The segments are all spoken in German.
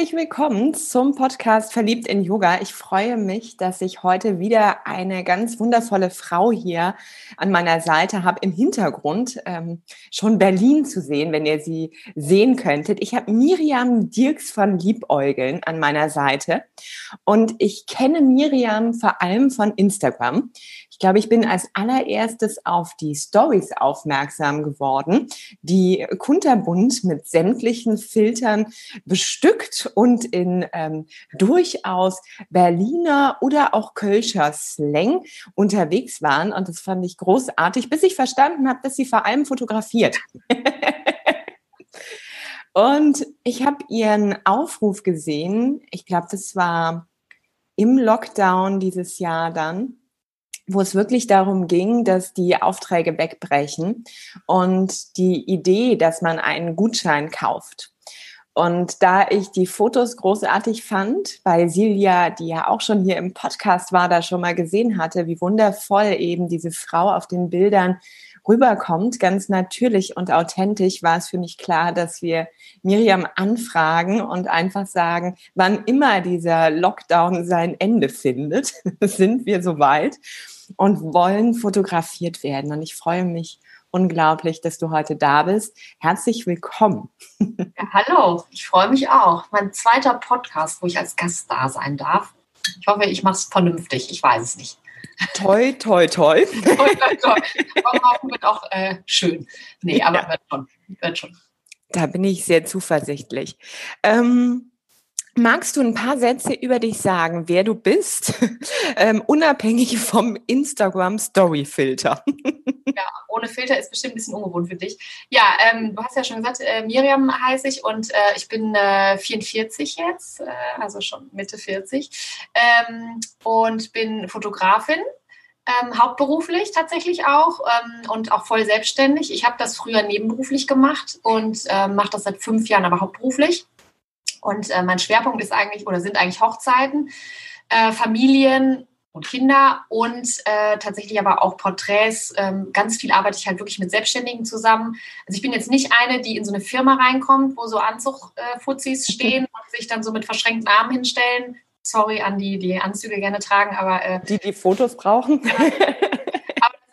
Herzlich willkommen zum Podcast Verliebt in Yoga. Ich freue mich, dass ich heute wieder eine ganz wundervolle Frau hier an meiner Seite habe im Hintergrund. Ähm, schon Berlin zu sehen, wenn ihr sie sehen könntet. Ich habe Miriam Dirks von Liebäugeln an meiner Seite und ich kenne Miriam vor allem von Instagram glaube, ich bin als allererstes auf die Stories aufmerksam geworden, die kunterbunt mit sämtlichen Filtern bestückt und in ähm, durchaus Berliner oder auch Kölscher Slang unterwegs waren. Und das fand ich großartig, bis ich verstanden habe, dass sie vor allem fotografiert. und ich habe ihren Aufruf gesehen. Ich glaube, das war im Lockdown dieses Jahr dann wo es wirklich darum ging, dass die Aufträge wegbrechen und die Idee, dass man einen Gutschein kauft. Und da ich die Fotos großartig fand, weil Silja, die ja auch schon hier im Podcast war, da schon mal gesehen hatte, wie wundervoll eben diese Frau auf den Bildern rüberkommt, ganz natürlich und authentisch, war es für mich klar, dass wir Miriam anfragen und einfach sagen, wann immer dieser Lockdown sein Ende findet, sind wir soweit und wollen fotografiert werden. Und ich freue mich unglaublich, dass du heute da bist. Herzlich willkommen. Ja, hallo, ich freue mich auch. Mein zweiter Podcast, wo ich als Gast da sein darf. Ich hoffe, ich mache es vernünftig. Ich weiß es nicht. Toi, toi, toi. toi, toi, toi. Aber wird auch äh, schön. Nee, aber ja. wird schon. Wird schon. Da bin ich sehr zuversichtlich. Ähm, Magst du ein paar Sätze über dich sagen, wer du bist, ähm, unabhängig vom Instagram Story Filter? ja, ohne Filter ist bestimmt ein bisschen ungewohnt für dich. Ja, ähm, du hast ja schon gesagt, äh, Miriam heiße ich und äh, ich bin äh, 44 jetzt, äh, also schon Mitte 40 ähm, und bin Fotografin. Ähm, hauptberuflich tatsächlich auch ähm, und auch voll selbstständig. Ich habe das früher nebenberuflich gemacht und ähm, mache das seit fünf Jahren aber hauptberuflich. Und äh, mein Schwerpunkt ist eigentlich oder sind eigentlich Hochzeiten, äh, Familien und Kinder und äh, tatsächlich aber auch Porträts. Ähm, ganz viel arbeite ich halt wirklich mit Selbstständigen zusammen. Also ich bin jetzt nicht eine, die in so eine Firma reinkommt, wo so Anzugfuzis äh, stehen und sich dann so mit verschränkten Armen hinstellen. Sorry an die, die Anzüge gerne tragen, aber äh, die die Fotos brauchen.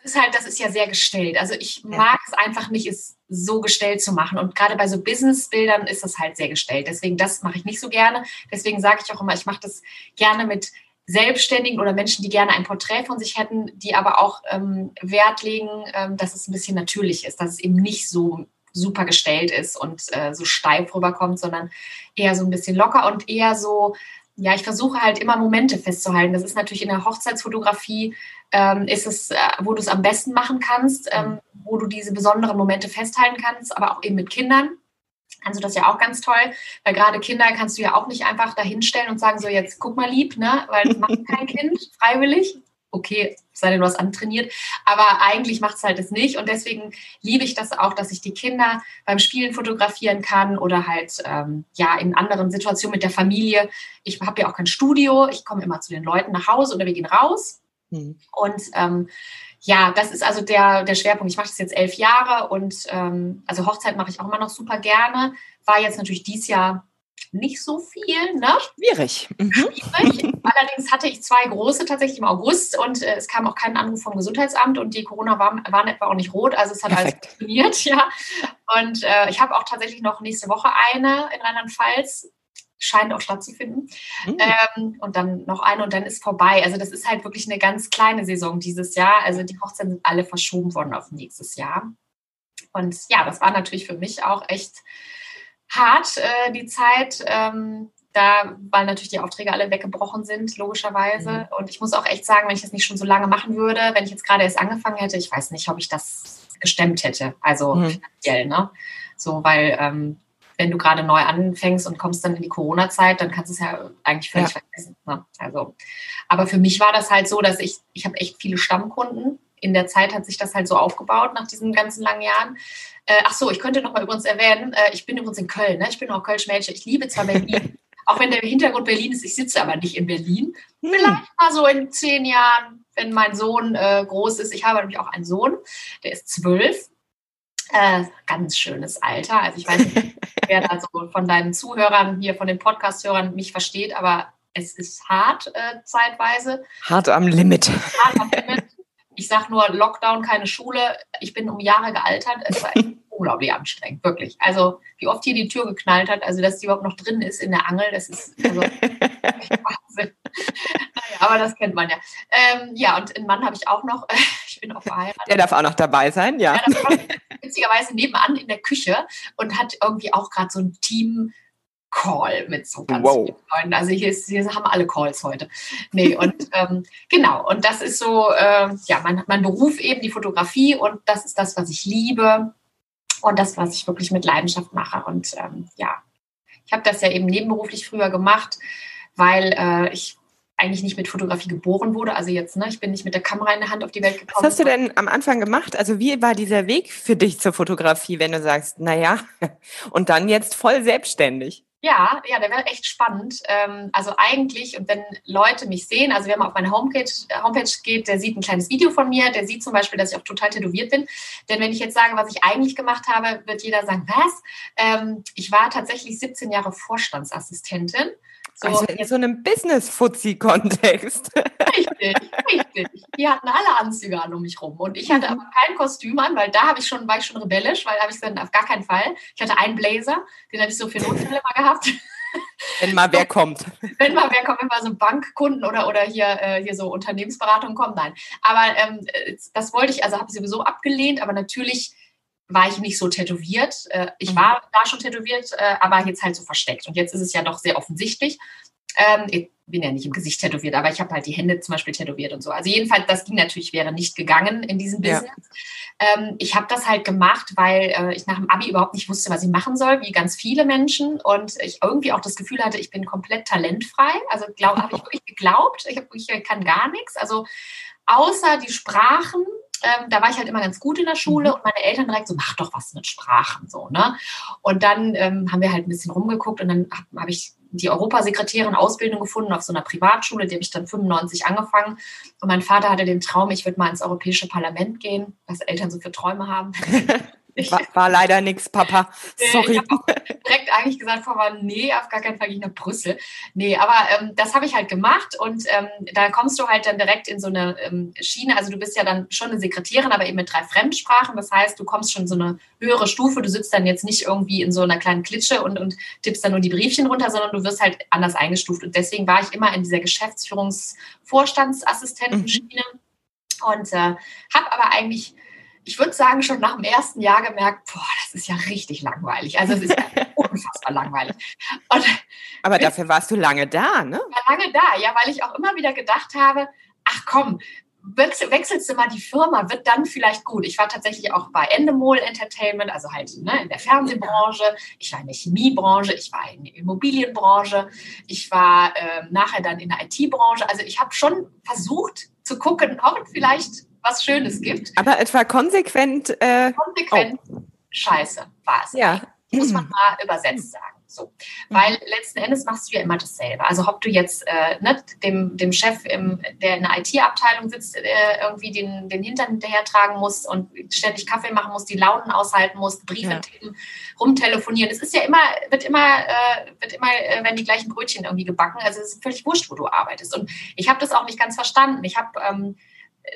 Ist halt, das ist ja sehr gestellt. Also ich mag es einfach nicht, es so gestellt zu machen. Und gerade bei so Business-Bildern ist das halt sehr gestellt. Deswegen, das mache ich nicht so gerne. Deswegen sage ich auch immer, ich mache das gerne mit Selbstständigen oder Menschen, die gerne ein Porträt von sich hätten, die aber auch ähm, Wert legen, ähm, dass es ein bisschen natürlich ist, dass es eben nicht so super gestellt ist und äh, so steif rüberkommt, sondern eher so ein bisschen locker und eher so, ja, ich versuche halt immer Momente festzuhalten. Das ist natürlich in der Hochzeitsfotografie ähm, ist es, äh, wo du es am besten machen kannst, ähm, mhm. wo du diese besonderen Momente festhalten kannst, aber auch eben mit Kindern. Kannst du das ja auch ganz toll, weil gerade Kinder kannst du ja auch nicht einfach dahinstellen und sagen, so jetzt guck mal lieb, ne? Weil das macht kein Kind freiwillig. Okay, sei denn du hast antrainiert, aber eigentlich macht es halt das nicht und deswegen liebe ich das auch, dass ich die Kinder beim Spielen fotografieren kann oder halt ähm, ja in anderen Situationen mit der Familie. Ich habe ja auch kein Studio, ich komme immer zu den Leuten nach Hause oder wir gehen raus Mhm. Und ähm, ja, das ist also der, der Schwerpunkt. Ich mache das jetzt elf Jahre und ähm, also Hochzeit mache ich auch immer noch super gerne. War jetzt natürlich dieses Jahr nicht so viel, ne? Schwierig. Mhm. Schwierig. Allerdings hatte ich zwei große tatsächlich im August und äh, es kam auch kein Anruf vom Gesundheitsamt und die Corona waren, waren etwa auch nicht rot, also es hat Perfekt. alles funktioniert, ja. Und äh, ich habe auch tatsächlich noch nächste Woche eine in Rheinland-Pfalz scheint auch stattzufinden. Mhm. Ähm, und dann noch eine und dann ist vorbei. Also das ist halt wirklich eine ganz kleine Saison dieses Jahr. Also die Hochzeiten sind alle verschoben worden auf nächstes Jahr. Und ja, das war natürlich für mich auch echt hart, äh, die Zeit. Ähm, da, weil natürlich die Aufträge alle weggebrochen sind, logischerweise. Mhm. Und ich muss auch echt sagen, wenn ich das nicht schon so lange machen würde, wenn ich jetzt gerade erst angefangen hätte, ich weiß nicht, ob ich das gestemmt hätte. Also mhm. finanziell, ne? So, weil ähm, wenn du gerade neu anfängst und kommst dann in die Corona-Zeit, dann kannst du es ja eigentlich völlig ja. vergessen. Ne? Also, aber für mich war das halt so, dass ich, ich habe echt viele Stammkunden. In der Zeit hat sich das halt so aufgebaut nach diesen ganzen langen Jahren. Äh, ach so, ich könnte noch mal übrigens erwähnen, äh, ich bin übrigens in Köln. Ne? Ich bin auch Kölsch-Mädchen. Ich liebe zwar Berlin, auch wenn der Hintergrund Berlin ist. Ich sitze aber nicht in Berlin. Hm. Vielleicht mal so in zehn Jahren, wenn mein Sohn äh, groß ist. Ich habe nämlich auch einen Sohn, der ist zwölf. Äh, ganz schönes Alter. Also ich weiß nicht, wer da so von deinen Zuhörern hier, von den Podcast-Hörern mich versteht, aber es ist hart äh, zeitweise. Hart am Limit. Hart am Limit. Ich sage nur Lockdown, keine Schule. Ich bin um Jahre gealtert. Es war unglaublich anstrengend, wirklich. Also wie oft hier die Tür geknallt hat, also dass die überhaupt noch drin ist in der Angel, das ist also, Wahnsinn. Naja, aber das kennt man ja. Ähm, ja, und einen Mann habe ich auch noch. Ich bin auch verheiratet. Der darf auch noch dabei sein, ja. ja witzigerweise nebenan in der Küche und hat irgendwie auch gerade so ein Team Call mit so ganz wow. vielen Leuten. Also hier, ist, hier haben alle Calls heute. Nee, und ähm, genau, und das ist so, äh, ja, mein, mein Beruf eben, die Fotografie und das ist das, was ich liebe und das, was ich wirklich mit Leidenschaft mache. Und ähm, ja, ich habe das ja eben nebenberuflich früher gemacht, weil äh, ich eigentlich nicht mit Fotografie geboren wurde. Also jetzt, ne, ich bin nicht mit der Kamera in der Hand auf die Welt gekommen. Was hast du denn am Anfang gemacht? Also wie war dieser Weg für dich zur Fotografie, wenn du sagst, naja, und dann jetzt voll selbstständig? Ja, ja, der wäre echt spannend. Ähm, also eigentlich, und wenn Leute mich sehen, also wer mal auf meine Homepage, Homepage geht, der sieht ein kleines Video von mir, der sieht zum Beispiel, dass ich auch total tätowiert bin. Denn wenn ich jetzt sage, was ich eigentlich gemacht habe, wird jeder sagen, was? Ähm, ich war tatsächlich 17 Jahre Vorstandsassistentin so, also in so einem Business-Fuzzi-Kontext. Richtig, richtig. Die hatten alle Anzüge an um mich rum. Und ich hatte aber kein Kostüm an, weil da habe ich schon, war ich schon rebellisch, weil da habe ich gesagt, auf gar keinen Fall. Ich hatte einen Blazer, den habe ich so für Notfälle mal gehabt. Wenn mal wer kommt. Wenn mal wer kommt, wenn mal so Bankkunden oder, oder hier, äh, hier so Unternehmensberatung kommen, nein. Aber ähm, das wollte ich, also habe ich sowieso abgelehnt, aber natürlich war ich nicht so tätowiert. Äh, ich mhm. war da schon tätowiert, äh, aber jetzt halt so versteckt. Und jetzt ist es ja doch sehr offensichtlich. Ähm, ich bin ja nicht im Gesicht tätowiert, aber ich habe halt die Hände zum Beispiel tätowiert und so. Also jedenfalls, das ging natürlich, wäre nicht gegangen in diesem Business. Ja. Ähm, ich habe das halt gemacht, weil äh, ich nach dem Abi überhaupt nicht wusste, was ich machen soll, wie ganz viele Menschen. Und ich irgendwie auch das Gefühl hatte, ich bin komplett talentfrei. Also habe ich wirklich geglaubt, ich, hab, ich kann gar nichts. Also außer die Sprachen ähm, da war ich halt immer ganz gut in der Schule mhm. und meine Eltern direkt so, mach doch was mit Sprachen, so, ne? Und dann ähm, haben wir halt ein bisschen rumgeguckt und dann habe hab ich die Europasekretärin Ausbildung gefunden auf so einer Privatschule, die habe ich dann 95 angefangen. Und mein Vater hatte den Traum, ich würde mal ins Europäische Parlament gehen, was Eltern so für Träume haben. War, war leider nichts, Papa. Sorry. Ich habe direkt eigentlich gesagt, Papa, nee, auf gar keinen Fall gehe ich nach Brüssel. Nee, aber ähm, das habe ich halt gemacht und ähm, da kommst du halt dann direkt in so eine ähm, Schiene. Also du bist ja dann schon eine Sekretärin, aber eben mit drei Fremdsprachen. Das heißt, du kommst schon in so eine höhere Stufe. Du sitzt dann jetzt nicht irgendwie in so einer kleinen Klitsche und, und tippst dann nur die Briefchen runter, sondern du wirst halt anders eingestuft. Und deswegen war ich immer in dieser Geschäftsführungsvorstandsassistentenschiene mhm. und äh, habe aber eigentlich ich würde sagen, schon nach dem ersten Jahr gemerkt, boah, das ist ja richtig langweilig. Also es ist ja unfassbar langweilig. Und Aber dafür warst du lange da, ne? War lange da, ja, weil ich auch immer wieder gedacht habe, ach komm, wechselst du mal die Firma, wird dann vielleicht gut. Ich war tatsächlich auch bei Endemol Entertainment, also halt ne, in der Fernsehbranche, ich war in der Chemiebranche, ich war in der Immobilienbranche, ich war äh, nachher dann in der IT-Branche. Also ich habe schon versucht zu gucken, ob vielleicht was Schönes gibt. Aber etwa konsequent. Äh, konsequent oh. scheiße war es. Ja. Muss man mal übersetzt sagen. So. Weil letzten Endes machst du ja immer dasselbe. Also ob du jetzt äh, ne, dem, dem Chef, im, der in der IT-Abteilung sitzt, äh, irgendwie den, den Hintern hinterher tragen musst und ständig Kaffee machen musst, die Launen aushalten musst, Briefe ja. tippen, rumtelefonieren. Es ist ja immer, wird immer, äh, wird immer, äh, werden die gleichen Brötchen irgendwie gebacken. Also es ist völlig wurscht, wo du arbeitest. Und ich habe das auch nicht ganz verstanden. Ich habe ähm,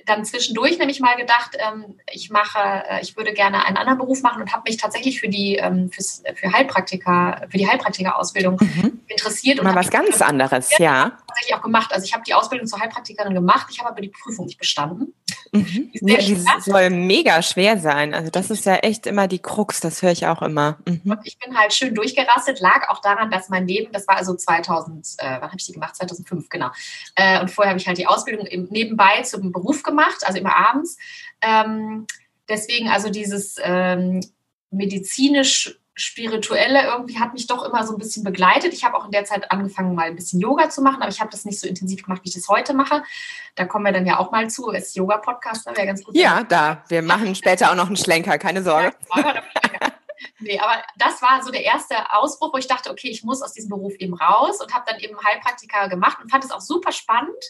dann zwischendurch nämlich mal gedacht, ähm, ich mache, äh, ich würde gerne einen anderen Beruf machen und habe mich tatsächlich für die ähm, fürs, für Heilpraktiker, für die Heilpraktikerausbildung mhm. interessiert. Und mal was ganz anderes, ja. Tatsächlich auch gemacht. Also ich habe die Ausbildung zur Heilpraktikerin gemacht, ich habe aber die Prüfung nicht bestanden. Mhm. Ja, die soll mega schwer sein. Also das ist ja echt immer die Krux, das höre ich auch immer. Mhm. Und ich bin halt schön durchgerastet, lag auch daran, dass mein Leben, das war also 2000, äh, wann habe ich die gemacht? 2005, genau. Äh, und vorher habe ich halt die Ausbildung im, nebenbei zum Beruf gemacht, also immer abends. Ähm, deswegen also dieses ähm, medizinisch Spirituelle irgendwie hat mich doch immer so ein bisschen begleitet. Ich habe auch in der Zeit angefangen, mal ein bisschen Yoga zu machen, aber ich habe das nicht so intensiv gemacht, wie ich das heute mache. Da kommen wir dann ja auch mal zu. Als Yoga-Podcast wäre ganz gut. Ja, da. Wir machen später auch noch einen Schlenker, keine Sorge. Ja, Nee, aber das war so der erste Ausbruch, wo ich dachte, okay, ich muss aus diesem Beruf eben raus und habe dann eben Heilpraktiker gemacht und fand es auch super spannend.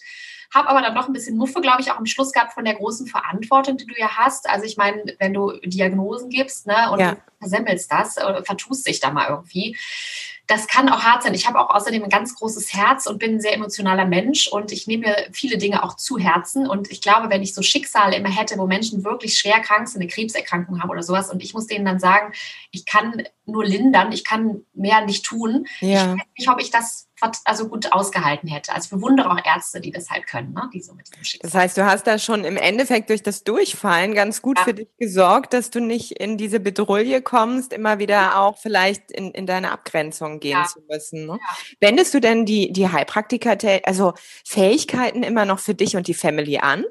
Habe aber dann noch ein bisschen Muffe, glaube ich, auch am Schluss gehabt von der großen Verantwortung, die du ja hast. Also ich meine, wenn du Diagnosen gibst ne, und ja. versemmelst das, oder vertust dich da mal irgendwie, das kann auch hart sein. Ich habe auch außerdem ein ganz großes Herz und bin ein sehr emotionaler Mensch und ich nehme mir viele Dinge auch zu Herzen. Und ich glaube, wenn ich so Schicksale immer hätte, wo Menschen wirklich schwer krank sind, eine Krebserkrankung haben oder sowas, und ich muss denen dann sagen, ich kann nur lindern, ich kann mehr nicht tun. Ja. Ich weiß nicht, ob ich das also gut ausgehalten hätte. Also ich bewundere auch Ärzte, die das halt können, ne? die so mit diesem Schicksal. Das heißt, du hast da schon im Endeffekt durch das Durchfallen ganz gut ja. für dich gesorgt, dass du nicht in diese Bedrulle kommst, immer wieder auch vielleicht in, in deine Abgrenzung gehen ja. zu müssen. Ne? Ja. Wendest du denn die, die Heilpraktiker, also Fähigkeiten immer noch für dich und die Family an?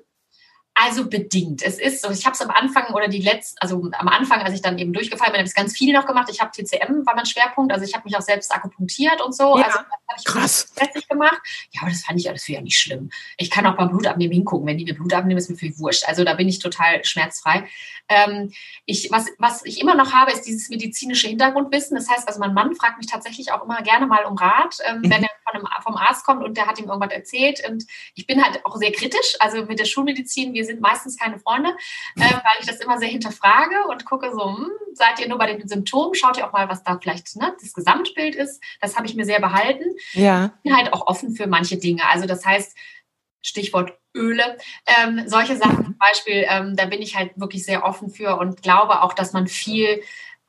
Also bedingt. Es ist so, ich habe es am Anfang oder die letzten, also am Anfang, als ich dann eben durchgefallen bin, habe ich ganz viel noch gemacht. Ich habe TCM, war mein Schwerpunkt. Also ich habe mich auch selbst akupunktiert und so. Ja, also das habe ich krass. gemacht. Ja, aber das fand ich alles für ja nicht schlimm. Ich kann auch beim Blutabnehmen hingucken. Wenn die mir Blut abnehmen, ist mir viel wurscht. Also da bin ich total schmerzfrei. Ähm, ich, was, was ich immer noch habe, ist dieses medizinische Hintergrundwissen. Das heißt, also mein Mann fragt mich tatsächlich auch immer gerne mal um Rat, ähm, mhm. wenn er von einem, vom Arzt kommt und der hat ihm irgendwas erzählt. Und ich bin halt auch sehr kritisch. Also mit der Schulmedizin, wir sind meistens keine Freunde, äh, weil ich das immer sehr hinterfrage und gucke so, hm, seid ihr nur bei den Symptomen? Schaut ihr auch mal, was da vielleicht ne, das Gesamtbild ist. Das habe ich mir sehr behalten. Ja. Ich bin halt auch offen für manche Dinge. Also das heißt, Stichwort Öle, ähm, solche Sachen zum Beispiel, ähm, da bin ich halt wirklich sehr offen für und glaube auch, dass man viel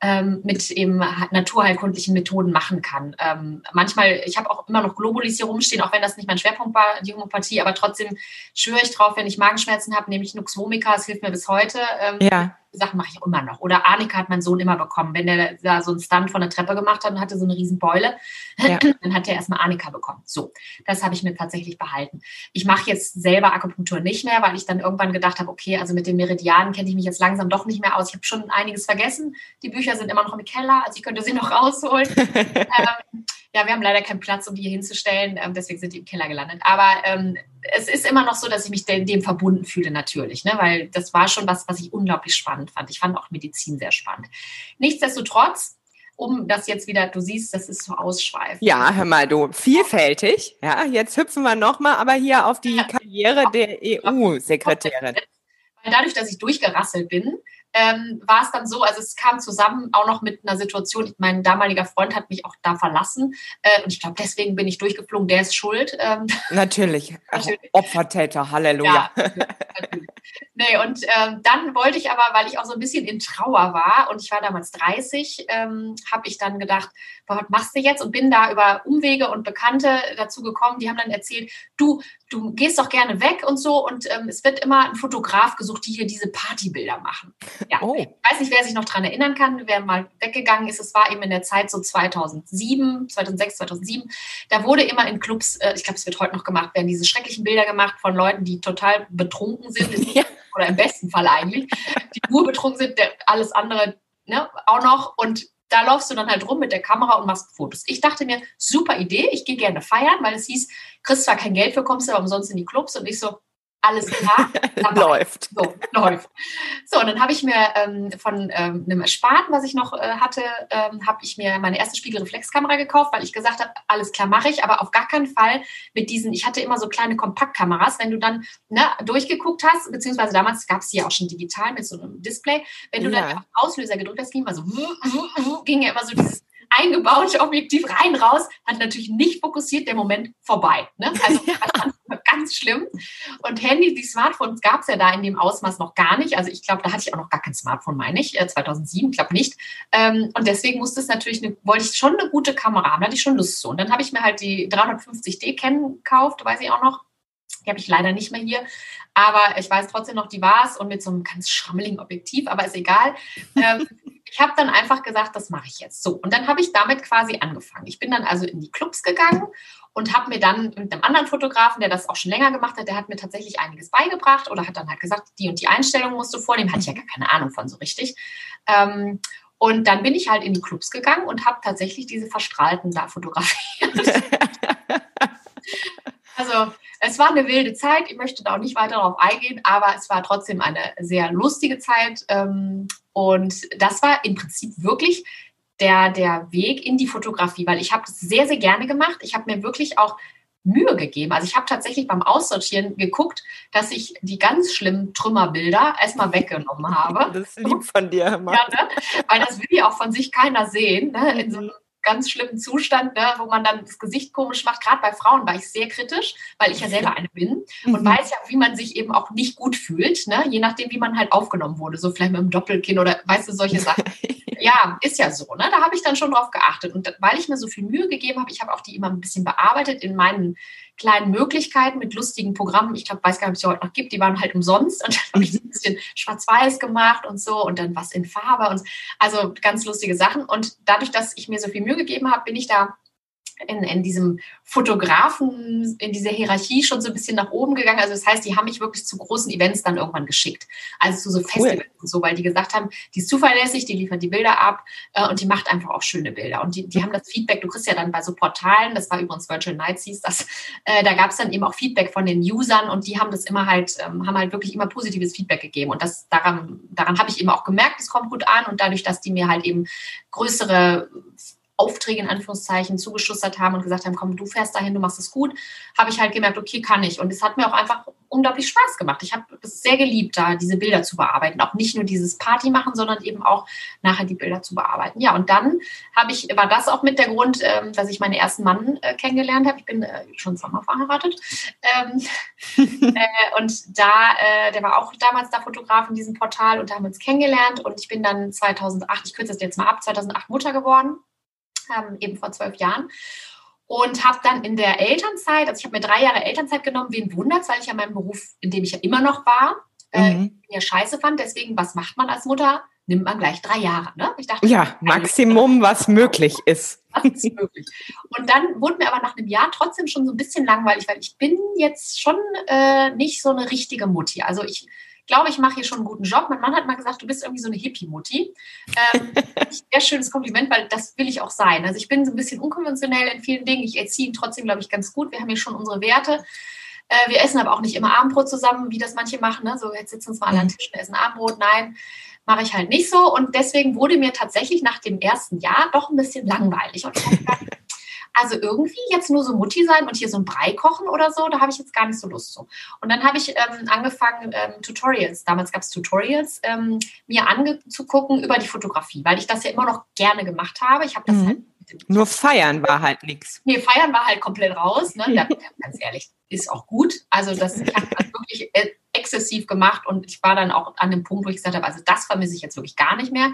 ähm, mit eben naturheilkundlichen Methoden machen kann. Ähm, manchmal, ich habe auch immer noch Globulis hier rumstehen, auch wenn das nicht mein Schwerpunkt war, die Homöopathie, aber trotzdem schwöre ich drauf, wenn ich Magenschmerzen habe, nehme ich Nux vomica, es hilft mir bis heute. Ähm, ja. Sachen mache ich auch immer noch. Oder Arnika hat mein Sohn immer bekommen. Wenn der da so einen Stunt von der Treppe gemacht hat und hatte so eine riesen Beule, ja. dann hat er erstmal Arnika bekommen. So, das habe ich mir tatsächlich behalten. Ich mache jetzt selber Akupunktur nicht mehr, weil ich dann irgendwann gedacht habe, okay, also mit den Meridianen kenne ich mich jetzt langsam doch nicht mehr aus. Ich habe schon einiges vergessen. Die Bücher sind immer noch im Keller, also ich könnte sie noch rausholen. ähm, ja, wir haben leider keinen Platz, um die hier hinzustellen, ähm, deswegen sind die im Keller gelandet. Aber ähm, es ist immer noch so, dass ich mich dem, dem verbunden fühle, natürlich, ne? weil das war schon was, was ich unglaublich spannend fand. Ich fand auch Medizin sehr spannend. Nichtsdestotrotz, um das jetzt wieder, du siehst, das ist so ausschweifend. Ja, hör mal, du, vielfältig. Ja, jetzt hüpfen wir nochmal aber hier auf die Karriere der EU-Sekretärin. Weil dadurch, dass ich durchgerasselt bin, ähm, war es dann so, also es kam zusammen auch noch mit einer Situation, mein damaliger Freund hat mich auch da verlassen äh, und ich glaube, deswegen bin ich durchgeflogen, der ist schuld. Ähm, natürlich. natürlich. Opfertäter, Halleluja. Ja, natürlich. Nee, und ähm, dann wollte ich aber, weil ich auch so ein bisschen in Trauer war und ich war damals 30, ähm, habe ich dann gedacht, was machst du jetzt? Und bin da über Umwege und Bekannte dazu gekommen, die haben dann erzählt, du, du gehst doch gerne weg und so und ähm, es wird immer ein Fotograf gesucht, die hier diese Partybilder machen. Ja. Oh. Ich weiß nicht, wer sich noch daran erinnern kann, wer mal weggegangen ist. Es war eben in der Zeit so 2007, 2006, 2007. Da wurde immer in Clubs, äh, ich glaube, es wird heute noch gemacht, werden diese schrecklichen Bilder gemacht von Leuten, die total betrunken sind. Ja. Oder im besten Fall eigentlich. Die nur betrunken sind, der, alles andere ne, auch noch. Und da läufst du dann halt rum mit der Kamera und machst Fotos. Ich dachte mir, super Idee, ich gehe gerne feiern, weil es hieß, kriegst zwar kein Geld für, kommst aber umsonst in die Clubs. Und ich so, alles klar. läuft. So, läuft. So, und dann habe ich mir ähm, von ähm, einem Ersparten, was ich noch äh, hatte, ähm, habe ich mir meine erste Spiegelreflexkamera gekauft, weil ich gesagt habe, alles klar mache ich, aber auf gar keinen Fall mit diesen, ich hatte immer so kleine Kompaktkameras, wenn du dann ne, durchgeguckt hast, beziehungsweise damals gab es die ja auch schon digital mit so einem Display, wenn du ja. dann auf Auslöser gedrückt hast, ging immer so, ging ja immer so dieses eingebaute Objektiv rein, raus, hat natürlich nicht fokussiert, der Moment vorbei. Ne? Also ja. ganz schlimm. Und Handy, die Smartphones gab es ja da in dem Ausmaß noch gar nicht. Also ich glaube, da hatte ich auch noch gar kein Smartphone, meine ich, 2007, ich glaube nicht. Ähm, und deswegen musste es natürlich, eine, wollte ich schon eine gute Kamera haben, da hatte ich schon Lust zu. Und dann habe ich mir halt die 350D Canon gekauft, weiß ich auch noch. Die habe ich leider nicht mehr hier. Aber ich weiß trotzdem noch, die war es und mit so einem ganz schrammeligen Objektiv, aber ist egal. Ich habe dann einfach gesagt, das mache ich jetzt so. Und dann habe ich damit quasi angefangen. Ich bin dann also in die Clubs gegangen und habe mir dann mit einem anderen Fotografen, der das auch schon länger gemacht hat, der hat mir tatsächlich einiges beigebracht oder hat dann halt gesagt, die und die Einstellung musst du vornehmen. Hatte ich ja gar keine Ahnung von so richtig. Ähm, Und dann bin ich halt in die Clubs gegangen und habe tatsächlich diese Verstrahlten da fotografiert. also es war eine wilde Zeit, ich möchte da auch nicht weiter darauf eingehen, aber es war trotzdem eine sehr lustige Zeit. Ähm, und das war im Prinzip wirklich der, der Weg in die Fotografie, weil ich habe das sehr, sehr gerne gemacht. Ich habe mir wirklich auch Mühe gegeben. Also ich habe tatsächlich beim Aussortieren geguckt, dass ich die ganz schlimmen Trümmerbilder erstmal weggenommen habe. Das ist lieb von dir, Ja, ne? Weil das will ja auch von sich keiner sehen. Ne? In so einem ganz schlimmen Zustand, ne, wo man dann das Gesicht komisch macht. Gerade bei Frauen war ich sehr kritisch, weil ich ja selber eine bin und mhm. weiß ja, wie man sich eben auch nicht gut fühlt, ne, je nachdem, wie man halt aufgenommen wurde. So vielleicht mit einem Doppelkinn oder weißt du, solche Sachen. ja, ist ja so. Ne? Da habe ich dann schon drauf geachtet. Und weil ich mir so viel Mühe gegeben habe, ich habe auch die immer ein bisschen bearbeitet in meinen kleinen Möglichkeiten mit lustigen Programmen. Ich glaube, weiß gar nicht, ob es die heute noch gibt. Die waren halt umsonst. Und dann habe ich ein bisschen schwarz-weiß gemacht und so und dann was in Farbe und also ganz lustige Sachen. Und dadurch, dass ich mir so viel Mühe gegeben habe, bin ich da in, in diesem Fotografen, in dieser Hierarchie schon so ein bisschen nach oben gegangen. Also das heißt, die haben mich wirklich zu großen Events dann irgendwann geschickt. Also zu so Festivals cool. und so, weil die gesagt haben, die ist zuverlässig, die liefert die Bilder ab äh, und die macht einfach auch schöne Bilder. Und die, die haben das Feedback, du kriegst ja dann bei so Portalen, das war übrigens Virtual Nights hieß das, äh, da gab es dann eben auch Feedback von den Usern und die haben das immer halt, ähm, haben halt wirklich immer positives Feedback gegeben. Und das daran, daran habe ich eben auch gemerkt, es kommt gut an und dadurch, dass die mir halt eben größere Aufträge in Anführungszeichen zugeschustert haben und gesagt haben, komm, du fährst dahin, du machst es gut, habe ich halt gemerkt, okay, kann ich. Und es hat mir auch einfach unglaublich Spaß gemacht. Ich habe es sehr geliebt, da diese Bilder zu bearbeiten. Auch nicht nur dieses Party machen, sondern eben auch nachher die Bilder zu bearbeiten. Ja, und dann habe ich, war das auch mit der Grund, ähm, dass ich meinen ersten Mann äh, kennengelernt habe. Ich bin äh, schon Sommer verheiratet. Ähm, äh, und da, der war auch damals da Fotograf in diesem Portal und da haben wir uns kennengelernt. Und ich bin dann 2008, ich kürze das jetzt mal ab, 2008 Mutter geworden ähm, eben vor zwölf Jahren. Und habe dann in der Elternzeit, also ich habe mir drei Jahre Elternzeit genommen, wen wundert weil ich ja meinen Beruf, in dem ich ja immer noch war, äh, mhm. ja scheiße fand. Deswegen, was macht man als Mutter? Nimmt man gleich drei Jahre. Ne? Ich dachte, ja, Maximum, was möglich ist. Was ist möglich. Und dann wurde mir aber nach einem Jahr trotzdem schon so ein bisschen langweilig, weil ich bin jetzt schon äh, nicht so eine richtige Mutti. Also ich glaube, ich mache hier schon einen guten Job. Mein Mann hat mal gesagt, du bist irgendwie so eine Hippie-Mutti. Ähm, sehr schönes Kompliment, weil das will ich auch sein. Also ich bin so ein bisschen unkonventionell in vielen Dingen. Ich erziehe ihn trotzdem, glaube ich, ganz gut. Wir haben hier schon unsere Werte. Äh, wir essen aber auch nicht immer Abendbrot zusammen, wie das manche machen. Ne? So, jetzt sitzen uns mal an den Tisch und essen Abendbrot. Nein, mache ich halt nicht so. Und deswegen wurde mir tatsächlich nach dem ersten Jahr doch ein bisschen langweilig. Und ich habe gedacht, also irgendwie jetzt nur so Mutti sein und hier so ein Brei kochen oder so, da habe ich jetzt gar nicht so Lust zu. Und dann habe ich ähm, angefangen, ähm, Tutorials, damals gab es Tutorials, ähm, mir anzugucken über die Fotografie, weil ich das ja immer noch gerne gemacht habe. Ich habe das mhm. halt nur feiern war halt nichts. Nee, feiern war halt komplett raus. Ne? Da, ganz ehrlich, ist auch gut. Also das ich habe das wirklich äh, exzessiv gemacht und ich war dann auch an dem Punkt, wo ich gesagt habe, also das vermisse ich jetzt wirklich gar nicht mehr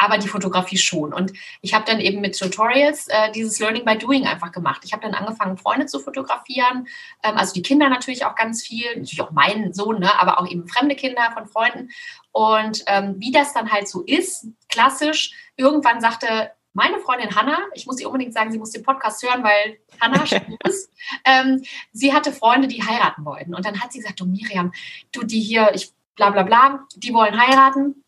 aber die Fotografie schon. Und ich habe dann eben mit Tutorials äh, dieses Learning by Doing einfach gemacht. Ich habe dann angefangen, Freunde zu fotografieren, ähm, also die Kinder natürlich auch ganz viel, natürlich auch meinen Sohn, ne, aber auch eben fremde Kinder von Freunden. Und ähm, wie das dann halt so ist, klassisch, irgendwann sagte meine Freundin Hanna, ich muss ihr unbedingt sagen, sie muss den Podcast hören, weil Hanna ist, ähm, sie hatte Freunde, die heiraten wollten. Und dann hat sie gesagt, du Miriam, du die hier, ich bla bla bla, die wollen heiraten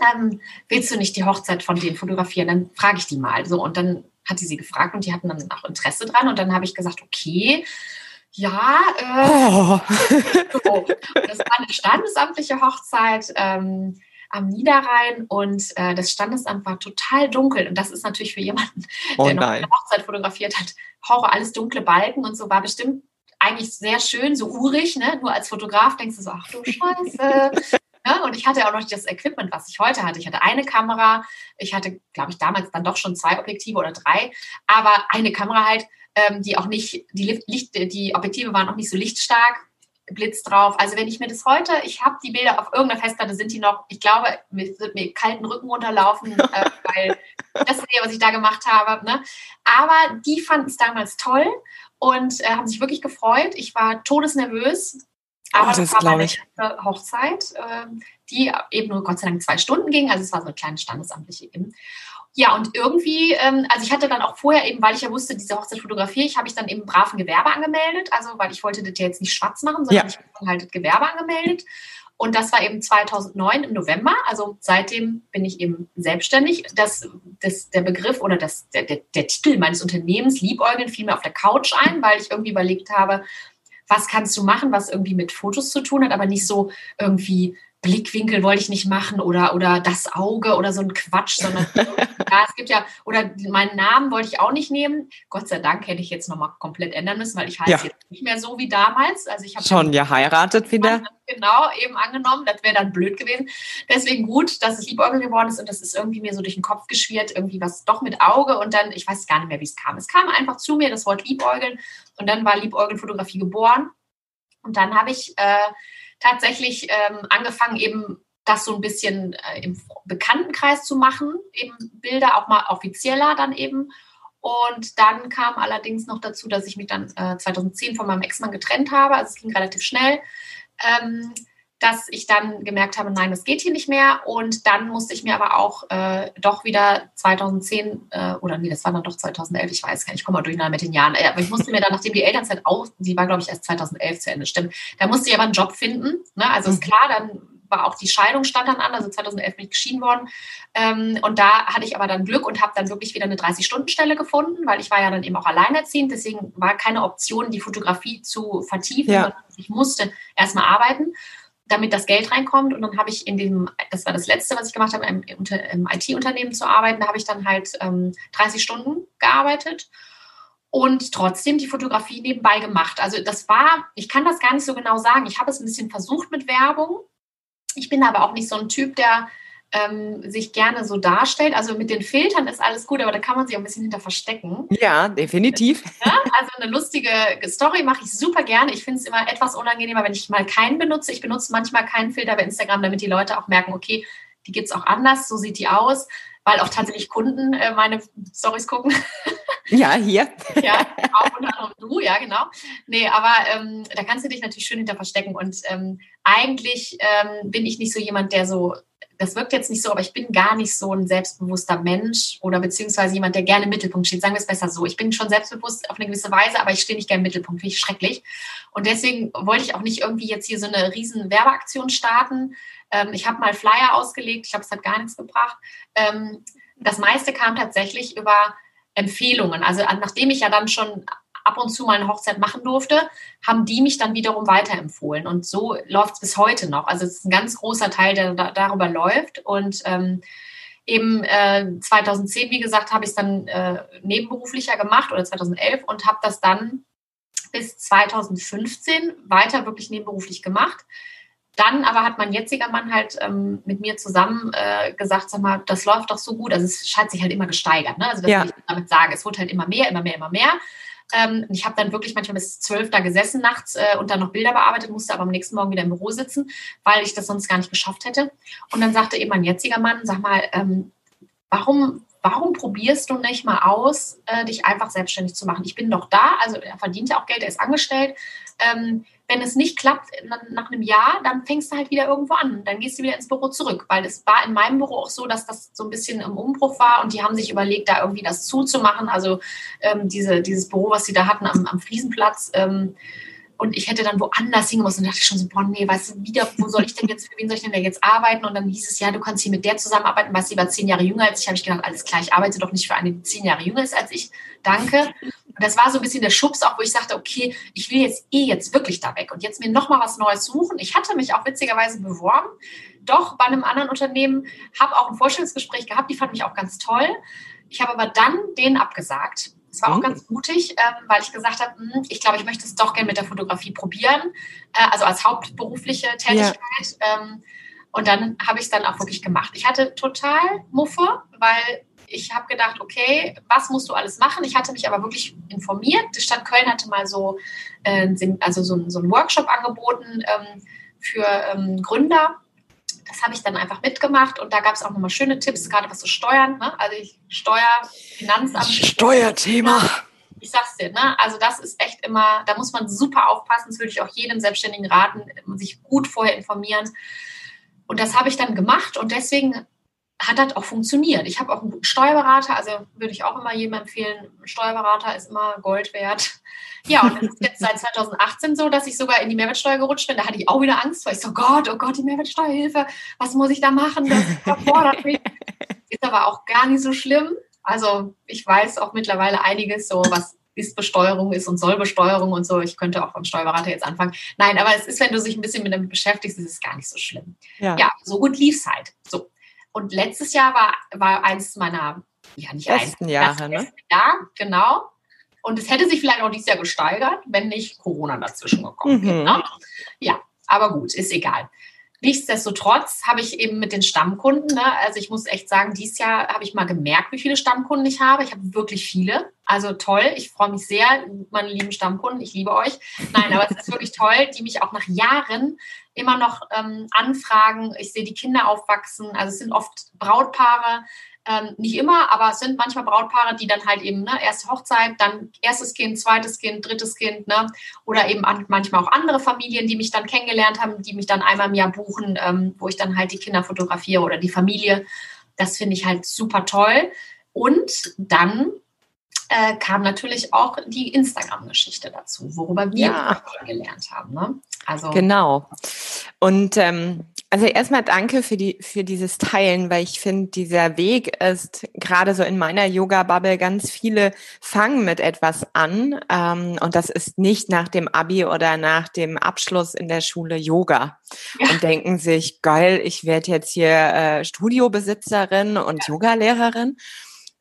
ähm, willst du nicht die Hochzeit von denen fotografieren? Dann frage ich die mal. So, und dann hat sie sie gefragt und die hatten dann auch Interesse dran. Und dann habe ich gesagt, okay, ja, äh, oh. so. das war eine standesamtliche Hochzeit. Ähm, am Niederrhein und äh, das Standesamt war total dunkel. Und das ist natürlich für jemanden, oh, der noch eine Hochzeit fotografiert hat, Horror, alles dunkle Balken und so, war bestimmt eigentlich sehr schön, so urig, ne? Nur als Fotograf denkst du so, ach du Scheiße. Ne? Und ich hatte auch noch das Equipment, was ich heute hatte. Ich hatte eine Kamera, ich hatte, glaube ich, damals dann doch schon zwei Objektive oder drei, aber eine Kamera halt, ähm, die auch nicht, die, Licht, die Objektive waren auch nicht so lichtstark. Blitz drauf. Also wenn ich mir das heute, ich habe die Bilder auf irgendeiner Festplatte, sind die noch, ich glaube, mir wird mir kalten Rücken runterlaufen, äh, weil das ist ja, was ich da gemacht habe. Ne? Aber die fanden es damals toll und äh, haben sich wirklich gefreut. Ich war todesnervös, aber oh, das, war meine ich. Hochzeit, ähm, die eben nur Gott sei Dank zwei Stunden ging. Also es war so eine kleine standesamtliche eben. Ja, und irgendwie, ähm, also ich hatte dann auch vorher eben, weil ich ja wusste, diese Hochzeit fotografiere ich, habe ich dann eben braven Gewerbe angemeldet. Also, weil ich wollte das ja jetzt nicht schwarz machen, sondern ja. ich habe halt das Gewerbe angemeldet. Und das war eben 2009 im November. Also seitdem bin ich eben selbstständig. Das, das, der Begriff oder das, der, der, der Titel meines Unternehmens, Liebäugeln, fiel mir auf der Couch ein, weil ich irgendwie überlegt habe, was kannst du machen, was irgendwie mit Fotos zu tun hat, aber nicht so irgendwie Blickwinkel wollte ich nicht machen oder, oder das Auge oder so ein Quatsch, sondern ja, es gibt ja, oder meinen Namen wollte ich auch nicht nehmen. Gott sei Dank hätte ich jetzt nochmal komplett ändern müssen, weil ich heiße ja. jetzt nicht mehr so wie damals. Also ich habe schon geheiratet wieder. Genau, eben angenommen. Das wäre dann blöd gewesen. Deswegen gut, dass es Liebäugel geworden ist und das ist irgendwie mir so durch den Kopf geschwirrt, irgendwie was doch mit Auge und dann, ich weiß gar nicht mehr, wie es kam. Es kam einfach zu mir, das Wort Liebäugeln und dann war Liebäugelfotografie geboren. Und dann habe ich äh, tatsächlich ähm, angefangen, eben das so ein bisschen äh, im Bekanntenkreis zu machen, eben Bilder auch mal offizieller dann eben. Und dann kam allerdings noch dazu, dass ich mich dann äh, 2010 von meinem Ex-Mann getrennt habe. Also es ging relativ schnell. Ähm, dass ich dann gemerkt habe, nein, das geht hier nicht mehr. Und dann musste ich mir aber auch äh, doch wieder 2010 äh, oder nee, das war dann doch 2011, ich weiß gar nicht, ich komme mal durcheinander mit den Jahren. Äh, aber ich musste mir dann, nachdem die Elternzeit auch, die war glaube ich erst 2011 zu Ende, stimmt, da musste ich aber einen Job finden. Ne? Also mhm. ist klar, dann war auch die Scheidung stand dann an, also 2011 bin ich geschieden worden. Ähm, und da hatte ich aber dann Glück und habe dann wirklich wieder eine 30-Stunden-Stelle gefunden, weil ich war ja dann eben auch alleinerziehend. Deswegen war keine Option, die Fotografie zu vertiefen, ja. ich musste erstmal arbeiten damit das Geld reinkommt. Und dann habe ich in dem, das war das Letzte, was ich gemacht habe, im, im IT-Unternehmen zu arbeiten. Da habe ich dann halt ähm, 30 Stunden gearbeitet und trotzdem die Fotografie nebenbei gemacht. Also das war, ich kann das gar nicht so genau sagen. Ich habe es ein bisschen versucht mit Werbung. Ich bin aber auch nicht so ein Typ, der ähm, sich gerne so darstellt. Also mit den Filtern ist alles gut, aber da kann man sich auch ein bisschen hinter verstecken. Ja, definitiv. Ja, also eine lustige Story mache ich super gerne. Ich finde es immer etwas unangenehmer, wenn ich mal keinen benutze. Ich benutze manchmal keinen Filter bei Instagram, damit die Leute auch merken, okay, die gibt es auch anders, so sieht die aus, weil auch tatsächlich Kunden äh, meine Stories gucken. Ja, hier. ja, auch unter anderem du, ja, genau. Nee, aber ähm, da kannst du dich natürlich schön hinter verstecken. Und ähm, eigentlich ähm, bin ich nicht so jemand, der so das wirkt jetzt nicht so, aber ich bin gar nicht so ein selbstbewusster Mensch oder beziehungsweise jemand, der gerne im Mittelpunkt steht. Sagen wir es besser so. Ich bin schon selbstbewusst auf eine gewisse Weise, aber ich stehe nicht gerne im Mittelpunkt. Finde ich schrecklich. Und deswegen wollte ich auch nicht irgendwie jetzt hier so eine riesen Werbeaktion starten. Ähm, ich habe mal Flyer ausgelegt. Ich glaube, es hat gar nichts gebracht. Ähm, das meiste kam tatsächlich über Empfehlungen. Also nachdem ich ja dann schon ab und zu mal eine Hochzeit machen durfte, haben die mich dann wiederum weiterempfohlen. Und so läuft es bis heute noch. Also es ist ein ganz großer Teil, der da, darüber läuft. Und ähm, eben äh, 2010, wie gesagt, habe ich es dann äh, nebenberuflicher gemacht oder 2011 und habe das dann bis 2015 weiter wirklich nebenberuflich gemacht. Dann aber hat mein jetziger Mann halt ähm, mit mir zusammen äh, gesagt, sag mal, das läuft doch so gut. Also es hat sich halt immer gesteigert. Ne? Also das ja. ich damit sagen. Es wurde halt immer mehr, immer mehr, immer mehr. Ähm, ich habe dann wirklich manchmal bis zwölf da gesessen nachts äh, und dann noch Bilder bearbeitet, musste aber am nächsten Morgen wieder im Büro sitzen, weil ich das sonst gar nicht geschafft hätte. Und dann sagte eben mein jetziger Mann, sag mal, ähm, warum, warum probierst du nicht mal aus, äh, dich einfach selbstständig zu machen? Ich bin doch da, also er verdient ja auch Geld, er ist angestellt. Ähm, wenn es nicht klappt nach einem Jahr, dann fängst du halt wieder irgendwo an. Dann gehst du wieder ins Büro zurück, weil es war in meinem Büro auch so, dass das so ein bisschen im Umbruch war und die haben sich überlegt, da irgendwie das zuzumachen. Also ähm, diese, dieses Büro, was sie da hatten am, am Fliesenplatz. Ähm, und ich hätte dann woanders hingehen Und dachte ich schon so, boah, nee, weißt du, wieder, wo soll ich denn jetzt, für wen soll ich denn da jetzt arbeiten? Und dann hieß es, ja, du kannst hier mit der zusammenarbeiten, weil sie war zehn Jahre jünger als ich. Habe ich gedacht, alles klar, ich arbeite doch nicht für eine, die zehn Jahre jünger ist als ich. Danke. Und das war so ein bisschen der Schubs auch, wo ich sagte, okay, ich will jetzt eh jetzt wirklich da weg und jetzt mir nochmal was Neues suchen. Ich hatte mich auch witzigerweise beworben, doch bei einem anderen Unternehmen, habe auch ein Vorstellungsgespräch gehabt, die fand mich auch ganz toll. Ich habe aber dann den abgesagt. Das war auch mhm. ganz mutig, ähm, weil ich gesagt habe, hm, ich glaube, ich möchte es doch gerne mit der Fotografie probieren, äh, also als hauptberufliche Tätigkeit. Ja. Ähm, und dann habe ich es dann auch wirklich gemacht. Ich hatte total Muffe, weil ich habe gedacht, okay, was musst du alles machen? Ich hatte mich aber wirklich informiert. Die Stadt Köln hatte mal so, äh, also so, so einen Workshop angeboten ähm, für Gründer. Das habe ich dann einfach mitgemacht und da gab es auch nochmal schöne Tipps, gerade was zu Steuern. Ne? Also ich Steuer, Finanzamt. Steuerthema. Ich sag's dir, ne? Also das ist echt immer, da muss man super aufpassen. Das würde ich auch jedem Selbstständigen raten, sich gut vorher informieren. Und das habe ich dann gemacht und deswegen hat das auch funktioniert. Ich habe auch einen guten Steuerberater, also würde ich auch immer jedem empfehlen, ein Steuerberater ist immer Gold wert. Ja, und es ist jetzt seit 2018 so, dass ich sogar in die Mehrwertsteuer gerutscht bin. Da hatte ich auch wieder Angst, weil ich so, Gott, oh Gott, die Mehrwertsteuerhilfe, was muss ich da machen? Das verfordert mich. Ist aber auch gar nicht so schlimm. Also ich weiß auch mittlerweile einiges, so was ist-Besteuerung ist und Sollbesteuerung und so. Ich könnte auch beim Steuerberater jetzt anfangen. Nein, aber es ist, wenn du dich ein bisschen mit damit beschäftigst, ist es gar nicht so schlimm. Ja, ja so gut lief es halt. So. Und letztes Jahr war, war eins meiner, ja nicht besten eins, Jahre, ne? Ja, genau. Und es hätte sich vielleicht auch dieses Jahr gesteigert, wenn nicht Corona dazwischen gekommen wäre. Mhm. Ne? Ja, aber gut, ist egal. Nichtsdestotrotz habe ich eben mit den Stammkunden, ne, also ich muss echt sagen, dieses Jahr habe ich mal gemerkt, wie viele Stammkunden ich habe. Ich habe wirklich viele. Also toll, ich freue mich sehr, meine lieben Stammkunden, ich liebe euch. Nein, aber es ist wirklich toll, die mich auch nach Jahren immer noch ähm, anfragen. Ich sehe die Kinder aufwachsen. Also es sind oft Brautpaare, ähm, nicht immer, aber es sind manchmal Brautpaare, die dann halt eben, ne, erste Hochzeit, dann erstes Kind, zweites Kind, drittes Kind, ne, oder eben an, manchmal auch andere Familien, die mich dann kennengelernt haben, die mich dann einmal im Jahr buchen, ähm, wo ich dann halt die Kinder fotografiere oder die Familie. Das finde ich halt super toll. Und dann äh, kam natürlich auch die Instagram-Geschichte dazu, worüber wir ja. gelernt haben. Ne? Also genau. Und ähm, also erstmal danke für die für dieses Teilen, weil ich finde, dieser Weg ist gerade so in meiner Yoga-Bubble ganz viele fangen mit etwas an ähm, und das ist nicht nach dem Abi oder nach dem Abschluss in der Schule Yoga ja. und denken sich geil, ich werde jetzt hier äh, Studiobesitzerin und ja. Yogalehrerin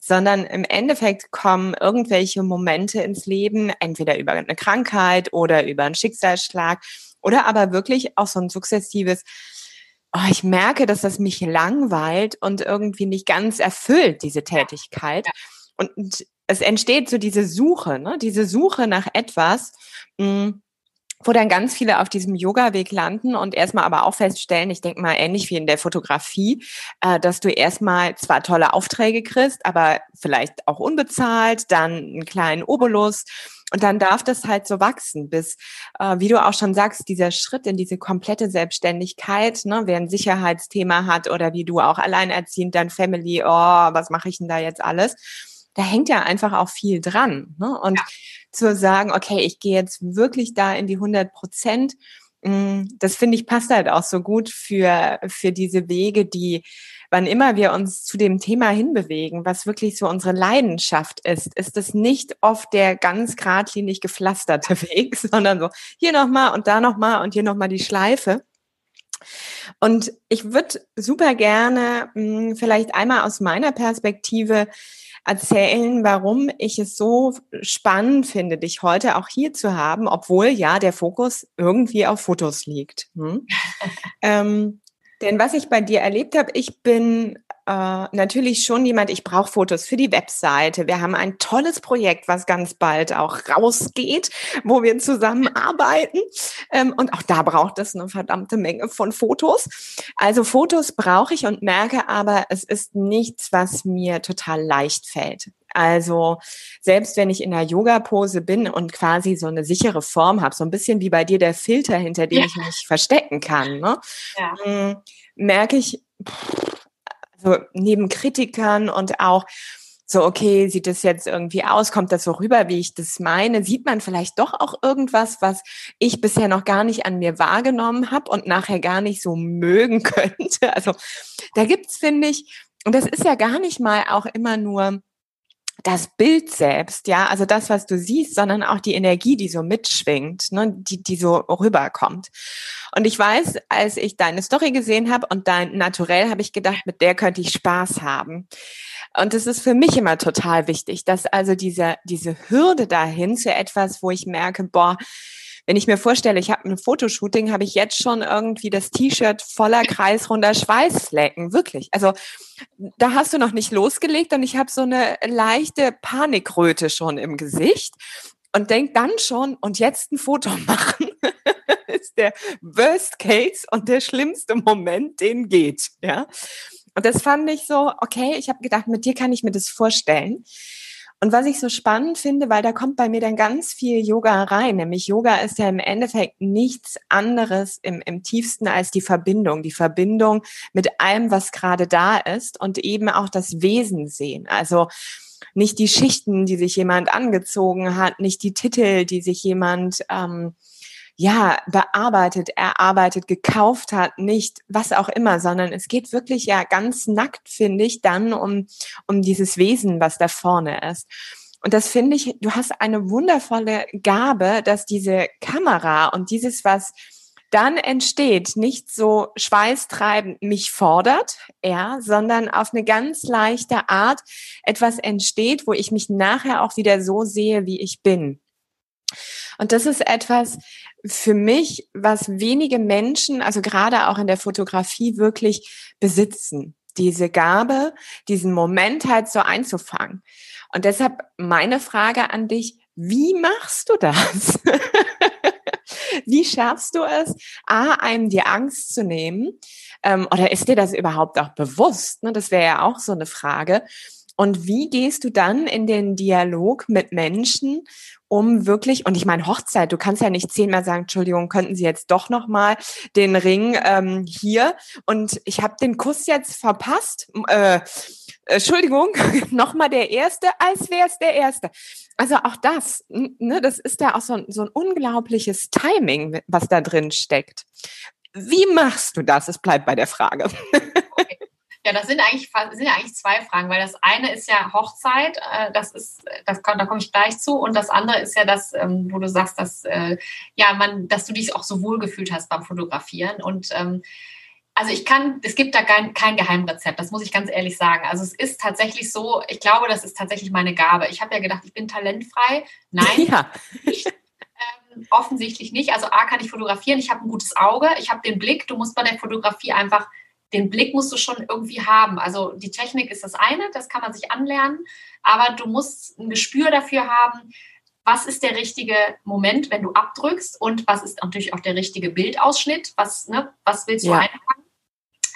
sondern im Endeffekt kommen irgendwelche Momente ins Leben, entweder über eine Krankheit oder über einen Schicksalsschlag oder aber wirklich auch so ein sukzessives, oh, ich merke, dass das mich langweilt und irgendwie nicht ganz erfüllt, diese Tätigkeit. Und es entsteht so diese Suche, ne? diese Suche nach etwas, mh, hm, wo dann ganz viele auf diesem Yoga-Weg landen und erstmal aber auch feststellen, ich denke mal ähnlich wie in der Fotografie, äh, dass du erstmal zwar tolle Aufträge kriegst, aber vielleicht auch unbezahlt, dann einen kleinen Obolus und dann darf das halt so wachsen, bis, äh, wie du auch schon sagst, dieser Schritt in diese komplette Selbstständigkeit, ne, wer ein Sicherheitsthema hat oder wie du auch alleinerziehend, dein Family, oh, was mache ich denn da jetzt alles? Da hängt ja einfach auch viel dran. Ne? Und ja zu sagen, okay, ich gehe jetzt wirklich da in die 100 Prozent. Mm, das finde ich passt halt auch so gut für, für diese Wege, die, wann immer wir uns zu dem Thema hinbewegen, was wirklich so unsere Leidenschaft ist, ist es nicht oft der ganz geradlinig gepflasterte Weg, sondern so hier nochmal und da nochmal und hier nochmal die Schleife. Und ich würde super gerne mh, mm, vielleicht einmal aus meiner Perspektive erzählen, warum ich es so spannend finde, dich heute auch hier zu haben, obwohl ja der Fokus irgendwie auf Fotos liegt. Hm? ähm, denn was ich bei dir erlebt habe, ich bin äh, natürlich schon jemand, ich brauche Fotos für die Webseite. Wir haben ein tolles Projekt, was ganz bald auch rausgeht, wo wir zusammenarbeiten. Ähm, und auch da braucht es eine verdammte Menge von Fotos. Also Fotos brauche ich und merke aber, es ist nichts, was mir total leicht fällt. Also selbst wenn ich in einer Yoga-Pose bin und quasi so eine sichere Form habe, so ein bisschen wie bei dir der Filter, hinter dem ja. ich mich verstecken kann, ne? ja. Hm, merke ich, also neben Kritikern und auch so, okay, sieht das jetzt irgendwie aus? Kommt das so rüber, wie ich das meine? Sieht man vielleicht doch auch irgendwas, was ich bisher noch gar nicht an mir wahrgenommen habe und nachher gar nicht so mögen könnte? Also da gibt's, finde ich, und das ist ja gar nicht mal auch immer nur das Bild selbst, ja, also das, was du siehst, sondern auch die Energie, die so mitschwingt, ne, die, die so rüberkommt. Und ich weiß, als ich deine Story gesehen habe und dein Naturell, habe ich gedacht, mit der könnte ich Spaß haben. Und es ist für mich immer total wichtig, dass also diese, diese Hürde dahin zu etwas, wo ich merke, boah, wenn ich mir vorstelle, ich habe ein Fotoshooting, habe ich jetzt schon irgendwie das T-Shirt voller kreisrunder Schweißflecken. Wirklich. Also da hast du noch nicht losgelegt und ich habe so eine leichte Panikröte schon im Gesicht und denk dann schon, und jetzt ein Foto machen, ist der Worst Case und der schlimmste Moment, den geht. Ja. Und das fand ich so, okay, ich habe gedacht, mit dir kann ich mir das vorstellen. Und was ich so spannend finde, weil da kommt bei mir dann ganz viel Yoga rein, nämlich Yoga ist ja im Endeffekt nichts anderes im, im tiefsten als die Verbindung, die Verbindung mit allem, was gerade da ist und eben auch das Wesen sehen. Also nicht die Schichten, die sich jemand angezogen hat, nicht die Titel, die sich jemand ähm, ja, bearbeitet, erarbeitet, gekauft hat, nicht was auch immer, sondern es geht wirklich ja ganz nackt, finde ich, dann um, um dieses Wesen, was da vorne ist. Und das finde ich, du hast eine wundervolle Gabe, dass diese Kamera und dieses, was dann entsteht, nicht so schweißtreibend mich fordert, ja, sondern auf eine ganz leichte Art etwas entsteht, wo ich mich nachher auch wieder so sehe, wie ich bin. Und das ist etwas für mich, was wenige Menschen, also gerade auch in der Fotografie, wirklich besitzen. Diese Gabe, diesen Moment halt so einzufangen. Und deshalb meine Frage an dich, wie machst du das? wie schaffst du es, A, einem die Angst zu nehmen? Ähm, oder ist dir das überhaupt auch bewusst? Ne? Das wäre ja auch so eine Frage. Und wie gehst du dann in den Dialog mit Menschen, um wirklich, und ich meine Hochzeit, du kannst ja nicht zehnmal sagen, Entschuldigung, könnten Sie jetzt doch nochmal den Ring ähm, hier und ich habe den Kuss jetzt verpasst. Äh, Entschuldigung, nochmal der erste, als wäre es der erste. Also auch das, ne, das ist da auch so ein, so ein unglaubliches Timing, was da drin steckt. Wie machst du das? Es bleibt bei der Frage. Ja, das sind eigentlich, sind ja eigentlich zwei Fragen, weil das eine ist ja Hochzeit, äh, das ist, das, da komme ich gleich zu, und das andere ist ja das, ähm, wo du sagst, dass äh, ja man, dass du dich auch so wohl gefühlt hast beim Fotografieren. Und ähm, also ich kann, es gibt da kein, kein Geheimrezept, das muss ich ganz ehrlich sagen. Also es ist tatsächlich so, ich glaube, das ist tatsächlich meine Gabe. Ich habe ja gedacht, ich bin talentfrei. Nein, ja. nicht. Ähm, offensichtlich nicht. Also A kann ich fotografieren, ich habe ein gutes Auge, ich habe den Blick. Du musst bei der Fotografie einfach den Blick musst du schon irgendwie haben. Also die Technik ist das eine, das kann man sich anlernen, aber du musst ein Gespür dafür haben, was ist der richtige Moment, wenn du abdrückst und was ist natürlich auch der richtige Bildausschnitt, was, ne, was willst du ja. einfangen.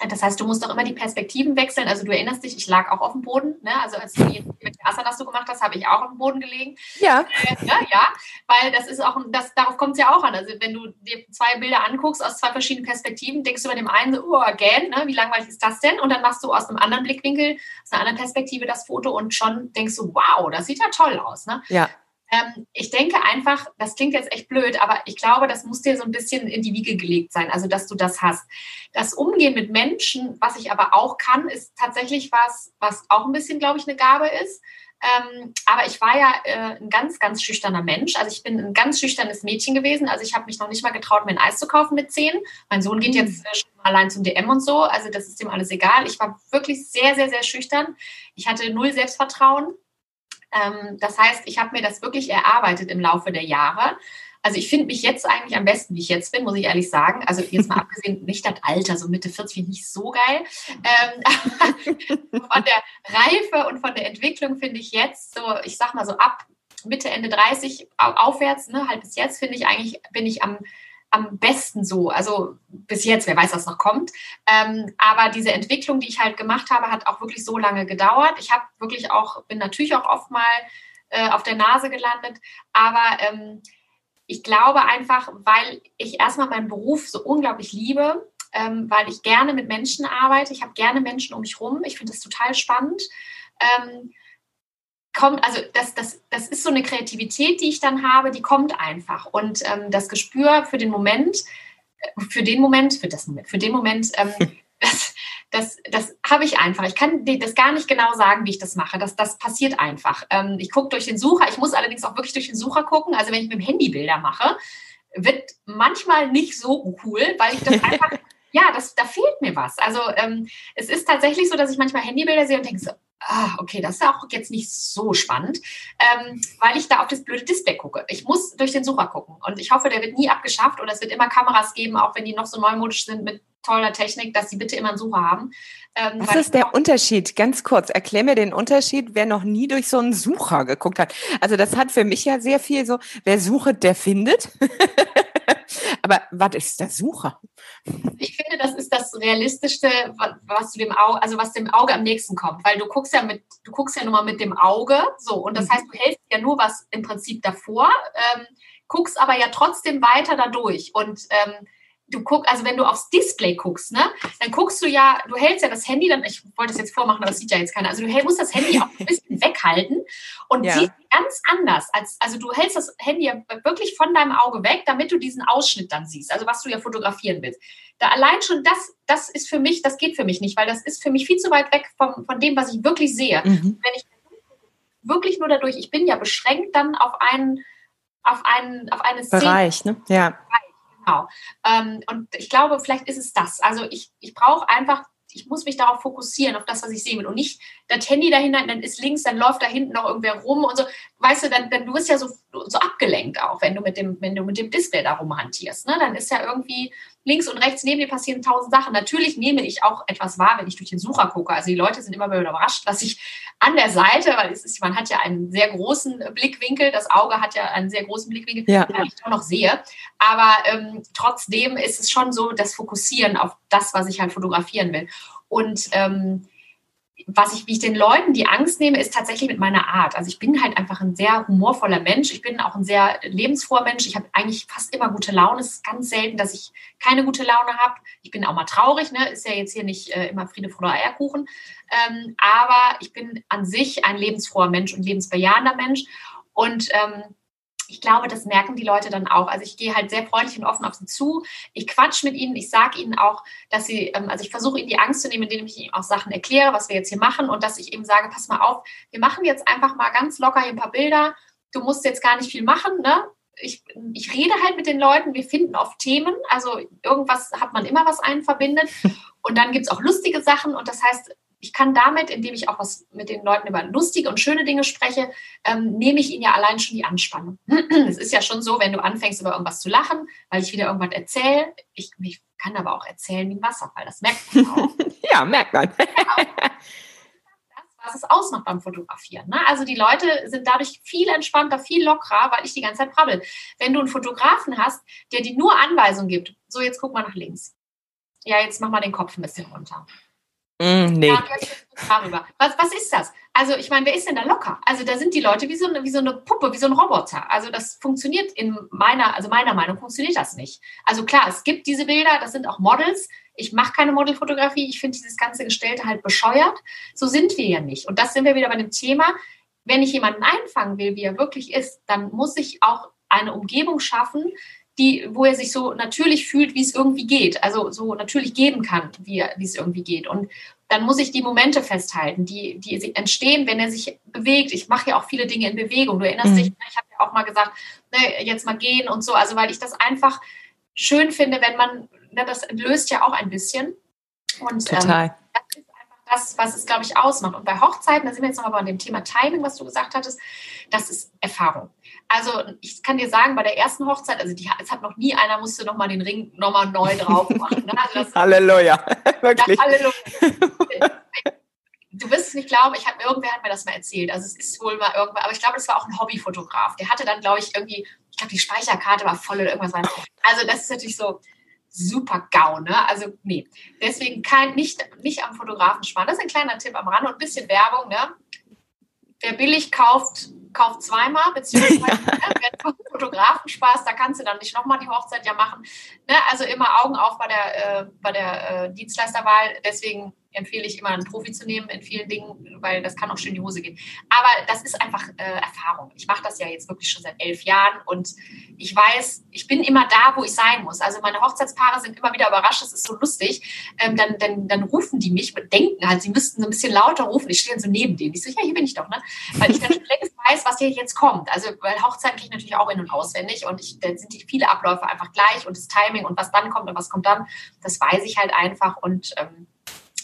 Das heißt, du musst auch immer die Perspektiven wechseln. Also du erinnerst dich, ich lag auch auf dem Boden. Ne? Also als du die mit Asanas du gemacht hast, habe ich auch auf dem Boden gelegen. Ja. Äh, ja, ja, weil das ist auch, das, darauf kommt es ja auch an. Also wenn du dir zwei Bilder anguckst aus zwei verschiedenen Perspektiven, denkst du bei dem einen so, oh, again, ne? wie langweilig ist das denn? Und dann machst du aus einem anderen Blickwinkel, aus einer anderen Perspektive das Foto und schon denkst du, wow, das sieht ja toll aus. Ne? Ja. Ähm, ich denke einfach, das klingt jetzt echt blöd, aber ich glaube, das muss dir so ein bisschen in die Wiege gelegt sein, also dass du das hast. Das Umgehen mit Menschen, was ich aber auch kann, ist tatsächlich was, was auch ein bisschen, glaube ich, eine Gabe ist. Ähm, aber ich war ja äh, ein ganz, ganz schüchterner Mensch. Also ich bin ein ganz schüchternes Mädchen gewesen. Also ich habe mich noch nicht mal getraut, mir ein Eis zu kaufen mit zehn. Mein Sohn geht jetzt äh, schon allein zum DM und so. Also das ist ihm alles egal. Ich war wirklich sehr, sehr, sehr schüchtern. Ich hatte null Selbstvertrauen. Ähm, das heißt, ich habe mir das wirklich erarbeitet im Laufe der Jahre. Also ich finde mich jetzt eigentlich am besten, wie ich jetzt bin, muss ich ehrlich sagen. Also jetzt mal abgesehen, nicht das Alter, so Mitte 40 finde ich nicht so geil. Ähm, von der Reife und von der Entwicklung finde ich jetzt so, ich sag mal so ab Mitte, Ende 30 aufwärts, ne, halt bis jetzt finde ich eigentlich, bin ich am am besten so. Also bis jetzt, wer weiß, was noch kommt. Ähm, aber diese Entwicklung, die ich halt gemacht habe, hat auch wirklich so lange gedauert. Ich habe wirklich auch, bin natürlich auch oft mal äh, auf der Nase gelandet. Aber ähm, ich glaube einfach, weil ich erstmal meinen Beruf so unglaublich liebe, ähm, weil ich gerne mit Menschen arbeite. Ich habe gerne Menschen um mich rum. Ich finde das total spannend. Ähm, kommt, also das, das, das ist so eine Kreativität, die ich dann habe, die kommt einfach. Und ähm, das Gespür für den Moment, äh, für den Moment, für das Moment, für den Moment, ähm, das, das, das habe ich einfach. Ich kann das gar nicht genau sagen, wie ich das mache. Das, das passiert einfach. Ähm, ich gucke durch den Sucher. Ich muss allerdings auch wirklich durch den Sucher gucken. Also wenn ich mit dem Handy Bilder mache, wird manchmal nicht so cool, weil ich das einfach ja, das, da fehlt mir was. Also ähm, es ist tatsächlich so, dass ich manchmal Handybilder sehe und denke so, ah, okay, das ist auch jetzt nicht so spannend, ähm, weil ich da auf das blöde Display gucke. Ich muss durch den Sucher gucken und ich hoffe, der wird nie abgeschafft und es wird immer Kameras geben, auch wenn die noch so neumodisch sind mit toller Technik, dass sie bitte immer einen Sucher haben. Ähm, Was ist der Unterschied? Ganz kurz, erklär mir den Unterschied, wer noch nie durch so einen Sucher geguckt hat. Also das hat für mich ja sehr viel so, wer sucht, der findet. Aber was ist der Sucher? Ich finde, das ist das Realistischste, was du dem Auge, also was dem Auge am nächsten kommt. Weil du guckst ja mit, du guckst ja nur mal mit dem Auge, so, und das mhm. heißt, du hältst ja nur was im Prinzip davor, ähm, guckst aber ja trotzdem weiter dadurch. Und ähm, du guckst, also wenn du aufs Display guckst, ne, dann guckst du ja, du hältst ja das Handy dann, ich wollte es jetzt vormachen, aber das sieht ja jetzt keiner. Also du musst das Handy auch ein bisschen weghalten und ja. siehst ganz anders. Als, also du hältst das Handy ja wirklich von deinem Auge weg, damit du diesen Ausschnitt dann siehst, also was du ja fotografieren willst. Da allein schon das, das ist für mich, das geht für mich nicht, weil das ist für mich viel zu weit weg von, von dem, was ich wirklich sehe. Mhm. Wenn ich wirklich nur dadurch, ich bin ja beschränkt dann auf einen, auf einen, auf eine Szene. Bereich, ne? Ja. Bereich Genau. Ähm, und ich glaube, vielleicht ist es das. Also ich, ich brauche einfach, ich muss mich darauf fokussieren, auf das, was ich sehen will. Und nicht das Handy dahinter, dann ist links, dann läuft da hinten noch irgendwer rum und so. Weißt du, dann, dann du bist ja so, so abgelenkt auch, wenn du mit dem, wenn du mit dem Display da rumhantierst. Ne? Dann ist ja irgendwie links und rechts neben dir passieren tausend Sachen. Natürlich nehme ich auch etwas wahr, wenn ich durch den Sucher gucke. Also die Leute sind immer wieder überrascht, was ich an der Seite, weil es ist, man hat ja einen sehr großen Blickwinkel, das Auge hat ja einen sehr großen Blickwinkel, ja. den ich auch noch sehe. Aber ähm, trotzdem ist es schon so, das Fokussieren auf das, was ich halt fotografieren will. Und ähm, was ich, wie ich den Leuten die Angst nehme, ist tatsächlich mit meiner Art. Also ich bin halt einfach ein sehr humorvoller Mensch. Ich bin auch ein sehr lebensfroher Mensch. Ich habe eigentlich fast immer gute Laune. Es ist ganz selten, dass ich keine gute Laune habe. Ich bin auch mal traurig, ne? Ist ja jetzt hier nicht äh, immer Friede, Freude, Eierkuchen. Ähm, aber ich bin an sich ein lebensfroher Mensch und lebensbejahender Mensch. Und ähm, ich glaube, das merken die Leute dann auch. Also ich gehe halt sehr freundlich und offen auf sie zu. Ich quatsch mit ihnen. Ich sage ihnen auch, dass sie, ähm, also ich versuche ihnen die Angst zu nehmen, indem ich ihnen auch Sachen erkläre, was wir jetzt hier machen und dass ich eben sage, pass mal auf, wir machen jetzt einfach mal ganz locker hier ein paar Bilder. Du musst jetzt gar nicht viel machen, ne? Ich, ich rede halt mit den Leuten, wir finden oft Themen, also irgendwas hat man immer, was einen verbindet. Und dann gibt es auch lustige Sachen und das heißt, ich kann damit, indem ich auch was mit den Leuten über lustige und schöne Dinge spreche, ähm, nehme ich ihnen ja allein schon die Anspannung. es ist ja schon so, wenn du anfängst, über irgendwas zu lachen, weil ich wieder irgendwas erzähle. Ich, ich kann aber auch erzählen wie ein Wasserfall. Das merkt man auch. ja, merkt man. das, was es ausmacht beim Fotografieren. Ne? Also die Leute sind dadurch viel entspannter, viel lockerer, weil ich die ganze Zeit brabbel. Wenn du einen Fotografen hast, der dir nur Anweisungen gibt, so jetzt guck mal nach links. Ja, jetzt mach mal den Kopf ein bisschen runter. Mm, nee. Darüber. Was, was ist das? Also, ich meine, wer ist denn da locker? Also, da sind die Leute wie so, eine, wie so eine Puppe, wie so ein Roboter. Also, das funktioniert in meiner, also meiner Meinung funktioniert das nicht. Also, klar, es gibt diese Bilder, das sind auch Models. Ich mache keine Modelfotografie. Ich finde dieses ganze Gestellte halt bescheuert. So sind wir ja nicht. Und das sind wir wieder bei dem Thema. Wenn ich jemanden einfangen will, wie er wirklich ist, dann muss ich auch eine Umgebung schaffen, die, wo er sich so natürlich fühlt, wie es irgendwie geht. Also so natürlich geben kann, wie, wie es irgendwie geht. Und dann muss ich die Momente festhalten, die, die entstehen, wenn er sich bewegt. Ich mache ja auch viele Dinge in Bewegung. Du erinnerst mhm. dich, ich habe ja auch mal gesagt, ne, jetzt mal gehen und so. Also weil ich das einfach schön finde, wenn man, ne, das löst ja auch ein bisschen. Und, ähm, Total. Ähm, das ist einfach das, was es, glaube ich, ausmacht. Und bei Hochzeiten, da sind wir jetzt nochmal bei dem Thema Timing, was du gesagt hattest, das ist Erfahrung. Also ich kann dir sagen, bei der ersten Hochzeit, also die, es hat noch nie einer musste noch mal den Ring noch mal neu drauf machen. Ne? Also Halleluja, wirklich. Ja, Halleluja. Du wirst es nicht glauben, ich hab, irgendwer hat mir das mal erzählt. Also es ist wohl mal irgendwer, aber ich glaube, das war auch ein Hobbyfotograf. Der hatte dann, glaube ich, irgendwie, ich glaube, die Speicherkarte war voll oder irgendwas. Also das ist natürlich so super GAU, ne? Also nee. Deswegen kein, nicht, nicht am Fotografen sparen. Das ist ein kleiner Tipp am Rand und ein bisschen Werbung, ne? Wer billig kauft, kauft zweimal, beziehungsweise ja. ne, wer Fotografen Spaß, da kannst du dann nicht nochmal die Hochzeit ja machen. Ne? Also immer Augen auf bei der, äh, bei der äh, Dienstleisterwahl. Deswegen empfehle ich immer einen Profi zu nehmen in vielen Dingen, weil das kann auch schön in die Hose gehen. Aber das ist einfach äh, Erfahrung. Ich mache das ja jetzt wirklich schon seit elf Jahren und ich weiß, ich bin immer da, wo ich sein muss. Also meine Hochzeitspaare sind immer wieder überrascht, das ist so lustig. Ähm, dann, dann, dann rufen die mich und denken halt, sie müssten so ein bisschen lauter rufen. Ich stehe dann so neben denen. Ich so, ja, hier bin ich doch, ne? Weil ich dann schon längst weiß, was hier jetzt kommt. Also, weil Hochzeiten kriege ich natürlich auch in- und auswendig und ich, dann sind die viele Abläufe einfach gleich und das Timing und was dann kommt und was kommt dann, das weiß ich halt einfach und ähm,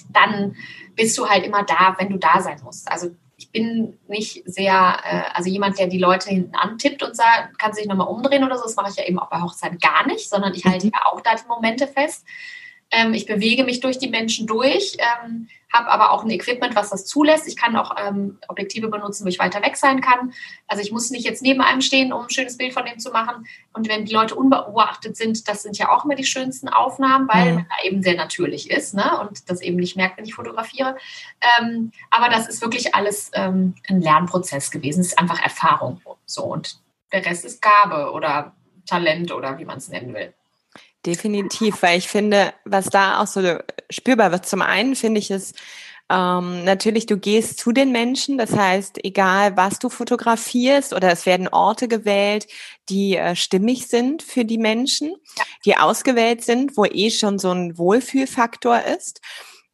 dann bist du halt immer da, wenn du da sein musst. Also ich bin nicht sehr, äh, also jemand, der die Leute hinten antippt und sagt, kann sich nochmal umdrehen oder so, das mache ich ja eben auch bei Hochzeiten gar nicht, sondern ich halte mhm. ja auch da die Momente fest. Ähm, ich bewege mich durch die Menschen durch, ähm, habe aber auch ein Equipment, was das zulässt. Ich kann auch ähm, Objektive benutzen, wo ich weiter weg sein kann. Also ich muss nicht jetzt neben einem stehen, um ein schönes Bild von dem zu machen. Und wenn die Leute unbeobachtet sind, das sind ja auch immer die schönsten Aufnahmen, weil mhm. man da eben sehr natürlich ist ne? und das eben nicht merkt, wenn ich fotografiere. Ähm, aber das ist wirklich alles ähm, ein Lernprozess gewesen. Es ist einfach Erfahrung. So und der Rest ist Gabe oder Talent oder wie man es nennen will. Definitiv, weil ich finde, was da auch so spürbar wird, zum einen finde ich es ähm, natürlich, du gehst zu den Menschen, das heißt, egal was du fotografierst oder es werden Orte gewählt, die äh, stimmig sind für die Menschen, die ausgewählt sind, wo eh schon so ein Wohlfühlfaktor ist.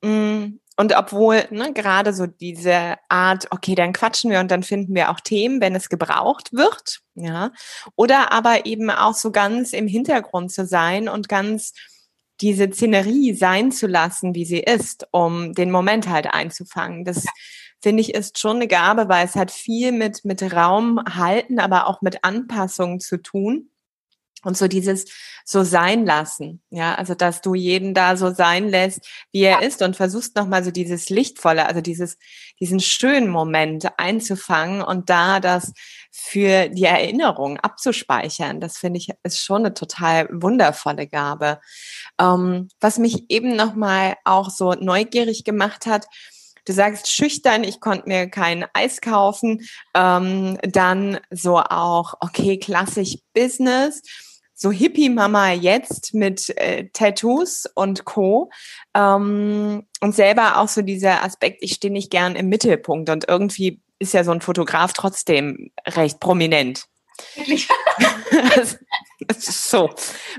Mm, und obwohl ne, gerade so diese Art, okay, dann quatschen wir und dann finden wir auch Themen, wenn es gebraucht wird, ja, oder aber eben auch so ganz im Hintergrund zu sein und ganz diese Szenerie sein zu lassen, wie sie ist, um den Moment halt einzufangen. Das ja. finde ich ist schon eine Gabe, weil es hat viel mit, mit Raum halten, aber auch mit Anpassungen zu tun. Und so dieses so sein lassen, ja, also dass du jeden da so sein lässt, wie er ist und versuchst nochmal so dieses Lichtvolle, also dieses, diesen schönen Moment einzufangen und da das für die Erinnerung abzuspeichern. Das finde ich ist schon eine total wundervolle Gabe. Ähm, was mich eben nochmal auch so neugierig gemacht hat, Du sagst schüchtern, ich konnte mir kein Eis kaufen. Ähm, dann so auch, okay, klassisch Business so Hippie-Mama jetzt mit äh, Tattoos und Co. Ähm, und selber auch so dieser Aspekt, ich stehe nicht gern im Mittelpunkt und irgendwie ist ja so ein Fotograf trotzdem recht prominent. so.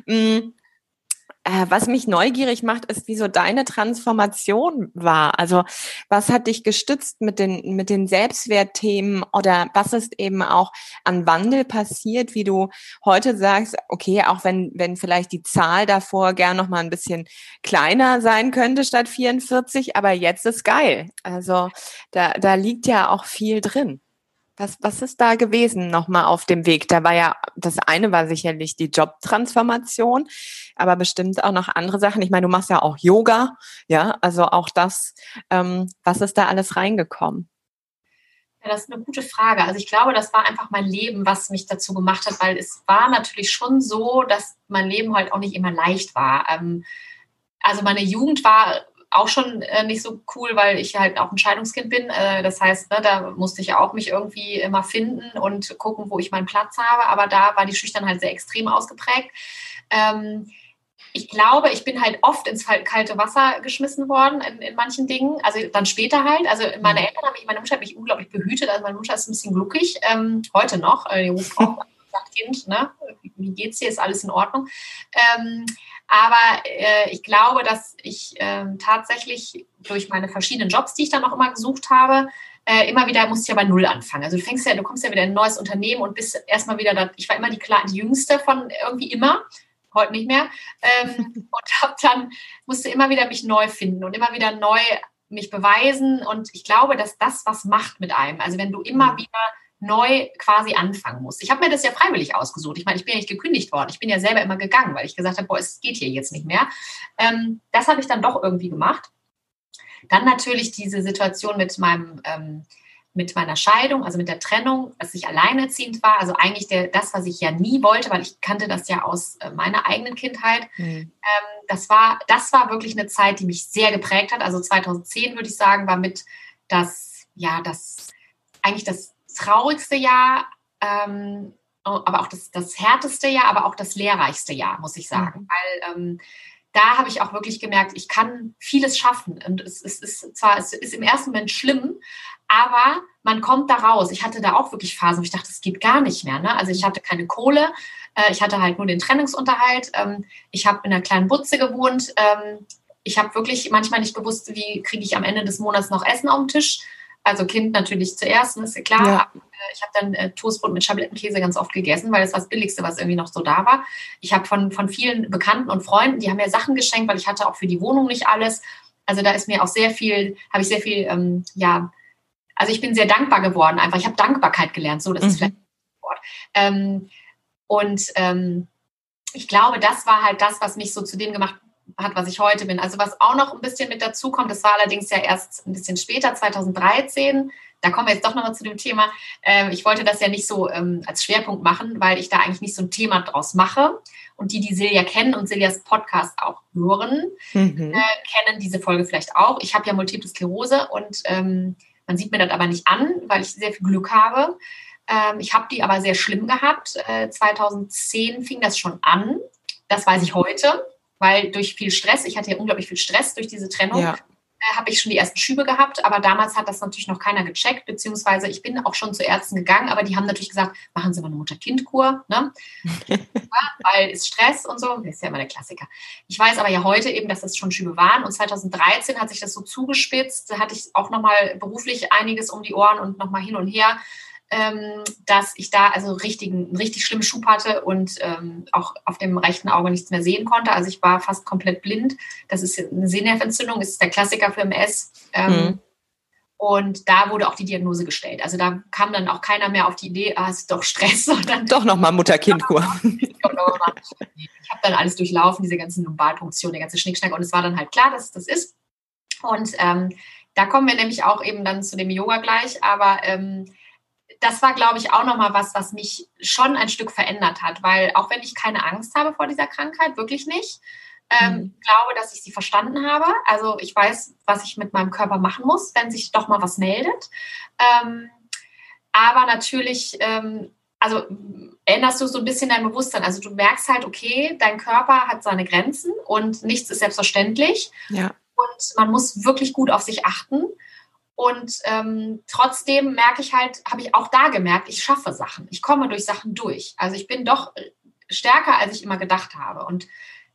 Mm. Äh, was mich neugierig macht, ist, wie so deine Transformation war. Also was hat dich gestützt mit den, mit den Selbstwertthemen oder was ist eben auch an Wandel passiert, wie du heute sagst, okay, auch wenn, wenn vielleicht die Zahl davor gern noch mal ein bisschen kleiner sein könnte statt 44, aber jetzt ist geil. Also da, da liegt ja auch viel drin. Was, was ist da gewesen nochmal auf dem Weg? Da war ja, das eine war sicherlich die Jobtransformation, aber bestimmt auch noch andere Sachen. Ich meine, du machst ja auch Yoga, ja, also auch das, ähm, was ist da alles reingekommen? Ja, das ist eine gute Frage. Also ich glaube, das war einfach mein Leben, was mich dazu gemacht hat, weil es war natürlich schon so, dass mein Leben halt auch nicht immer leicht war. Ähm, also meine Jugend war auch schon äh, nicht so cool, weil ich halt auch ein Scheidungskind bin. Äh, das heißt, ne, da musste ich ja auch mich irgendwie immer finden und gucken, wo ich meinen Platz habe. Aber da war die Schüchternheit sehr extrem ausgeprägt. Ähm, ich glaube, ich bin halt oft ins kalte Wasser geschmissen worden in, in manchen Dingen. Also dann später halt. Also meine mhm. Eltern haben mich, meine Mutter hat mich unglaublich behütet. Also meine Mutter ist ein bisschen gluckig, ähm, heute noch. Äh, die ruft auch sagt, Kind, ne? wie geht's dir? Ist alles in Ordnung? Ähm, aber äh, ich glaube, dass ich äh, tatsächlich durch meine verschiedenen Jobs, die ich dann auch immer gesucht habe, äh, immer wieder musste ich ja bei Null anfangen. Also du fängst ja, du kommst ja wieder in ein neues Unternehmen und bist erstmal wieder da. Ich war immer die, die Jüngste von irgendwie immer, heute nicht mehr. Ähm, und hab dann musste immer wieder mich neu finden und immer wieder neu mich beweisen. Und ich glaube, dass das was macht mit einem. Also wenn du immer mhm. wieder neu quasi anfangen muss. Ich habe mir das ja freiwillig ausgesucht. Ich meine, ich bin ja nicht gekündigt worden. Ich bin ja selber immer gegangen, weil ich gesagt habe, boah, es geht hier jetzt nicht mehr. Ähm, das habe ich dann doch irgendwie gemacht. Dann natürlich diese Situation mit meinem ähm, mit meiner Scheidung, also mit der Trennung, dass ich alleinerziehend war, also eigentlich der, das, was ich ja nie wollte, weil ich kannte das ja aus äh, meiner eigenen Kindheit. Mhm. Ähm, das, war, das war wirklich eine Zeit, die mich sehr geprägt hat. Also 2010 würde ich sagen, war mit das, ja, das, eigentlich das traurigste Jahr, ähm, aber auch das, das härteste Jahr, aber auch das lehrreichste Jahr, muss ich sagen. Mhm. Weil ähm, da habe ich auch wirklich gemerkt, ich kann vieles schaffen. Und es, es ist zwar, es ist im ersten Moment schlimm, aber man kommt da raus. Ich hatte da auch wirklich Phasen, wo ich dachte, es geht gar nicht mehr. Ne? Also ich hatte keine Kohle, äh, ich hatte halt nur den Trennungsunterhalt. Ähm, ich habe in einer kleinen Butze gewohnt. Ähm, ich habe wirklich manchmal nicht gewusst, wie kriege ich am Ende des Monats noch Essen auf den Tisch. Also Kind natürlich zuerst, ist ja klar. Ja. Äh, ich habe dann äh, Toastbrot mit Schablettenkäse ganz oft gegessen, weil das war das Billigste, was irgendwie noch so da war. Ich habe von, von vielen Bekannten und Freunden, die haben mir Sachen geschenkt, weil ich hatte auch für die Wohnung nicht alles. Also da ist mir auch sehr viel, habe ich sehr viel, ähm, ja, also ich bin sehr dankbar geworden einfach. Ich habe Dankbarkeit gelernt, so das mhm. ist vielleicht ein Wort. Ähm, und ähm, ich glaube, das war halt das, was mich so zu dem gemacht hat, was ich heute bin. Also was auch noch ein bisschen mit dazu kommt, das war allerdings ja erst ein bisschen später, 2013. Da kommen wir jetzt doch nochmal zu dem Thema. Ähm, ich wollte das ja nicht so ähm, als Schwerpunkt machen, weil ich da eigentlich nicht so ein Thema draus mache. Und die, die Silja kennen und Siljas Podcast auch hören, mhm. äh, kennen diese Folge vielleicht auch. Ich habe ja Multiple Sklerose und ähm, man sieht mir das aber nicht an, weil ich sehr viel Glück habe. Ich habe die aber sehr schlimm gehabt. Äh, 2010 fing das schon an. Das weiß ich heute, weil durch viel Stress, ich hatte ja unglaublich viel Stress durch diese Trennung, ja. äh, habe ich schon die ersten Schübe gehabt. Aber damals hat das natürlich noch keiner gecheckt, beziehungsweise ich bin auch schon zu Ärzten gegangen, aber die haben natürlich gesagt, machen Sie mal eine Mutter-Kind-Kur, ne? ja, weil ist Stress und so. Das ist ja immer der Klassiker. Ich weiß aber ja heute eben, dass das schon Schübe waren. Und 2013 hat sich das so zugespitzt. Da hatte ich auch nochmal beruflich einiges um die Ohren und nochmal hin und her ähm, dass ich da also richtig, einen richtig schlimmen Schub hatte und ähm, auch auf dem rechten Auge nichts mehr sehen konnte. Also ich war fast komplett blind. Das ist eine Sehnerventzündung, ist der Klassiker für MS. Ähm, mhm. Und da wurde auch die Diagnose gestellt. Also da kam dann auch keiner mehr auf die Idee, ah, es ist doch Stress. Sondern doch nochmal Mutter-Kind-Kur. ich habe dann alles durchlaufen, diese ganzen Lumbalpunktion, der ganze Schnickschnack. Und es war dann halt klar, dass das ist. Und ähm, da kommen wir nämlich auch eben dann zu dem Yoga gleich. Aber ähm, das war, glaube ich, auch nochmal was, was mich schon ein Stück verändert hat, weil auch wenn ich keine Angst habe vor dieser Krankheit, wirklich nicht, ähm, mhm. glaube, dass ich sie verstanden habe. Also ich weiß, was ich mit meinem Körper machen muss, wenn sich doch mal was meldet. Ähm, aber natürlich, ähm, also änderst du so ein bisschen dein Bewusstsein. Also du merkst halt, okay, dein Körper hat seine Grenzen und nichts ist selbstverständlich. Ja. Und man muss wirklich gut auf sich achten. Und ähm, trotzdem merke ich halt, habe ich auch da gemerkt, ich schaffe Sachen. Ich komme durch Sachen durch. Also ich bin doch stärker, als ich immer gedacht habe. Und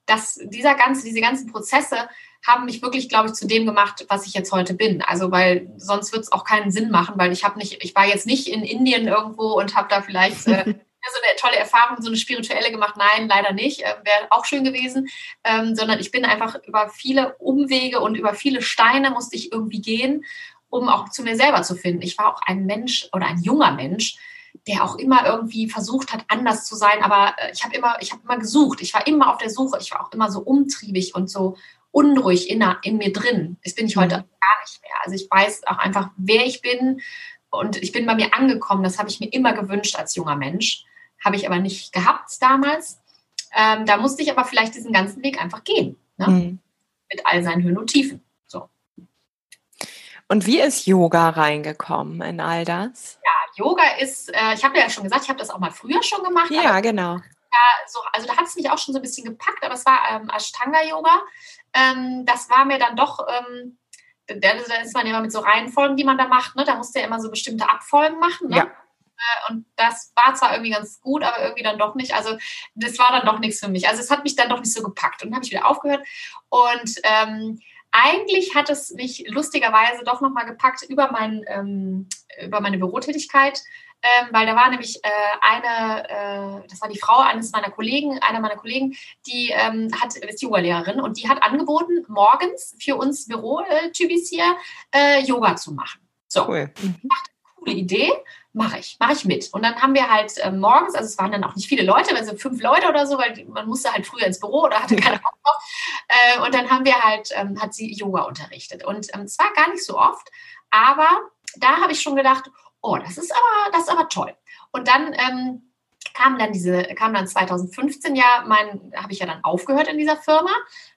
das, dieser ganze, diese ganzen Prozesse haben mich wirklich, glaube ich, zu dem gemacht, was ich jetzt heute bin. Also weil sonst wird es auch keinen Sinn machen, weil ich habe nicht, ich war jetzt nicht in Indien irgendwo und habe da vielleicht äh, so eine tolle Erfahrung, so eine spirituelle gemacht. Nein, leider nicht. Äh, Wäre auch schön gewesen. Ähm, sondern ich bin einfach über viele Umwege und über viele Steine musste ich irgendwie gehen um auch zu mir selber zu finden. Ich war auch ein Mensch oder ein junger Mensch, der auch immer irgendwie versucht hat, anders zu sein. Aber äh, ich habe immer, ich habe immer gesucht. Ich war immer auf der Suche. Ich war auch immer so umtriebig und so unruhig in, in mir drin. Das bin ich heute mhm. gar nicht mehr. Also ich weiß auch einfach, wer ich bin und ich bin bei mir angekommen. Das habe ich mir immer gewünscht als junger Mensch. Habe ich aber nicht gehabt damals. Ähm, da musste ich aber vielleicht diesen ganzen Weg einfach gehen. Ne? Mhm. Mit all seinen Höhen und Tiefen. Und wie ist Yoga reingekommen in all das? Ja, Yoga ist, äh, ich habe ja schon gesagt, ich habe das auch mal früher schon gemacht. Ja, genau. Ja, so, also da hat es mich auch schon so ein bisschen gepackt, aber es war ähm, Ashtanga-Yoga. Ähm, das war mir dann doch, ähm, da, ist man ja immer mit so Reihenfolgen, die man da macht, ne? da musst du ja immer so bestimmte Abfolgen machen. Ne? Ja. Äh, und das war zwar irgendwie ganz gut, aber irgendwie dann doch nicht. Also das war dann doch nichts für mich. Also es hat mich dann doch nicht so gepackt. Und dann habe ich wieder aufgehört. Und ähm, eigentlich hat es mich lustigerweise doch nochmal gepackt über, mein, ähm, über meine Bürotätigkeit, ähm, weil da war nämlich äh, eine, äh, das war die Frau eines meiner Kollegen, einer meiner Kollegen, die ähm, hat, ist Yoga-Lehrerin und die hat angeboten, morgens für uns Bürotypis hier äh, Yoga zu machen. So, cool. Ich dachte, coole Idee, mache ich, mache ich mit. Und dann haben wir halt äh, morgens, also es waren dann auch nicht viele Leute, also fünf Leute oder so, weil man musste halt früher ins Büro oder hatte keine Bock drauf. Äh, und dann haben wir halt, ähm, hat sie Yoga unterrichtet. Und ähm, es war gar nicht so oft, aber da habe ich schon gedacht, oh, das ist aber, das ist aber toll. Und dann ähm, kam dann diese, kam dann 2015 ja, mein, habe ich ja dann aufgehört in dieser Firma,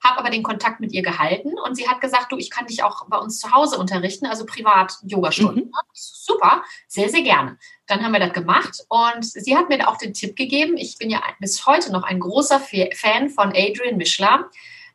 habe aber den Kontakt mit ihr gehalten und sie hat gesagt, du, ich kann dich auch bei uns zu Hause unterrichten, also privat Yogastunden. Mhm. Super, sehr, sehr gerne. Dann haben wir das gemacht und sie hat mir auch den Tipp gegeben. Ich bin ja bis heute noch ein großer Fan von Adrian Mischler,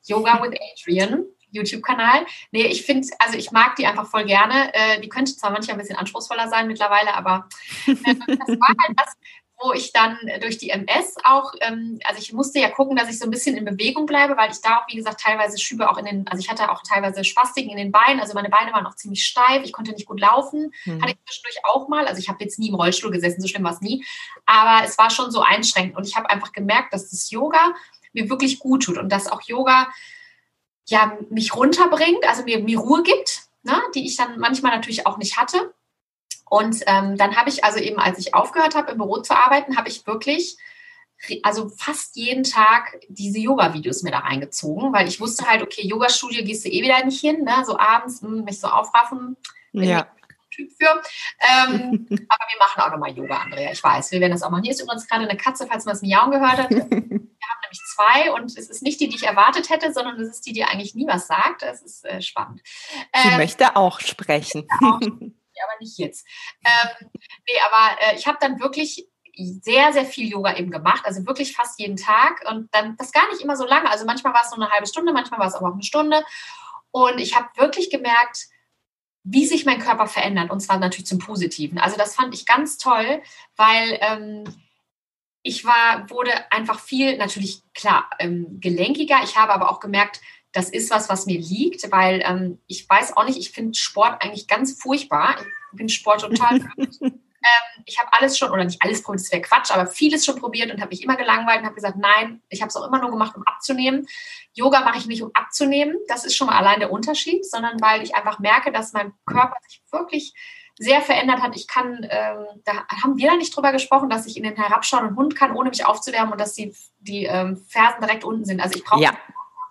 Yoga with Adrian. YouTube-Kanal. Nee, ich finde, also ich mag die einfach voll gerne. Äh, die könnte zwar manchmal ein bisschen anspruchsvoller sein mittlerweile, aber äh, das war halt das, wo ich dann durch die MS auch, ähm, also ich musste ja gucken, dass ich so ein bisschen in Bewegung bleibe, weil ich da auch, wie gesagt, teilweise Schübe auch in den, also ich hatte auch teilweise Spastiken in den Beinen, also meine Beine waren auch ziemlich steif, ich konnte nicht gut laufen, mhm. hatte ich zwischendurch auch mal, also ich habe jetzt nie im Rollstuhl gesessen, so schlimm war es nie, aber es war schon so einschränkend und ich habe einfach gemerkt, dass das Yoga mir wirklich gut tut und dass auch Yoga ja mich runterbringt, also mir, mir Ruhe gibt, ne, die ich dann manchmal natürlich auch nicht hatte. Und ähm, dann habe ich also eben, als ich aufgehört habe, im Büro zu arbeiten, habe ich wirklich also fast jeden Tag diese Yoga-Videos mir da reingezogen, weil ich wusste halt, okay, Yoga-Studio gehst du eh wieder nicht hin, ne? so abends mh, hm, mich so aufraffen. Ja. Typ für. Ähm, aber wir machen auch nochmal Yoga, Andrea. Ich weiß, wir werden das auch machen. Hier ist übrigens gerade eine Katze, falls man das Miauen gehört hat. Wir haben nämlich zwei und es ist nicht die, die ich erwartet hätte, sondern es ist die, die eigentlich nie was sagt. Das ist äh, spannend. Sie ähm, möchte auch sprechen. Auch, aber nicht jetzt. Ähm, nee, aber äh, ich habe dann wirklich sehr, sehr viel Yoga eben gemacht, also wirklich fast jeden Tag und dann das gar nicht immer so lange. Also manchmal war es nur eine halbe Stunde, manchmal war es aber auch eine Stunde. Und ich habe wirklich gemerkt, wie sich mein Körper verändert und zwar natürlich zum Positiven. Also das fand ich ganz toll, weil ähm, ich war, wurde einfach viel, natürlich klar, ähm, gelenkiger. Ich habe aber auch gemerkt, das ist was, was mir liegt, weil ähm, ich weiß auch nicht, ich finde Sport eigentlich ganz furchtbar. Ich bin Sport total. Ähm, ich habe alles schon, oder nicht alles probiert, das wäre Quatsch, aber vieles schon probiert und habe mich immer gelangweilt und habe gesagt, nein, ich habe es auch immer nur gemacht, um abzunehmen. Yoga mache ich nicht, um abzunehmen. Das ist schon mal allein der Unterschied, sondern weil ich einfach merke, dass mein Körper sich wirklich sehr verändert hat. Ich kann, ähm, da haben wir da nicht drüber gesprochen, dass ich in den herabschauenden Hund kann, ohne mich aufzuwärmen und dass die, die ähm, Fersen direkt unten sind. Also ich brauche, ja.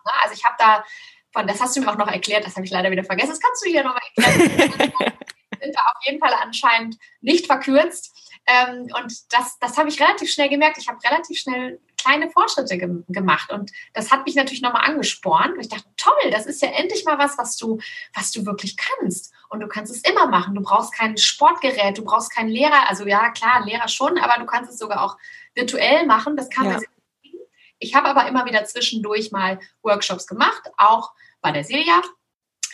Ne? also ich habe da, von, das hast du mir auch noch erklärt, das habe ich leider wieder vergessen. Das kannst du hier nochmal erklären. sind da auf jeden Fall anscheinend nicht verkürzt. Ähm, und das, das habe ich relativ schnell gemerkt. Ich habe relativ schnell kleine Fortschritte ge gemacht. Und das hat mich natürlich nochmal angespornt. Und ich dachte, toll, das ist ja endlich mal was, was du, was du wirklich kannst. Und du kannst es immer machen. Du brauchst kein Sportgerät, du brauchst keinen Lehrer. Also ja, klar, Lehrer schon, aber du kannst es sogar auch virtuell machen. Das kann ja. man ich habe aber immer wieder zwischendurch mal Workshops gemacht, auch bei der Silja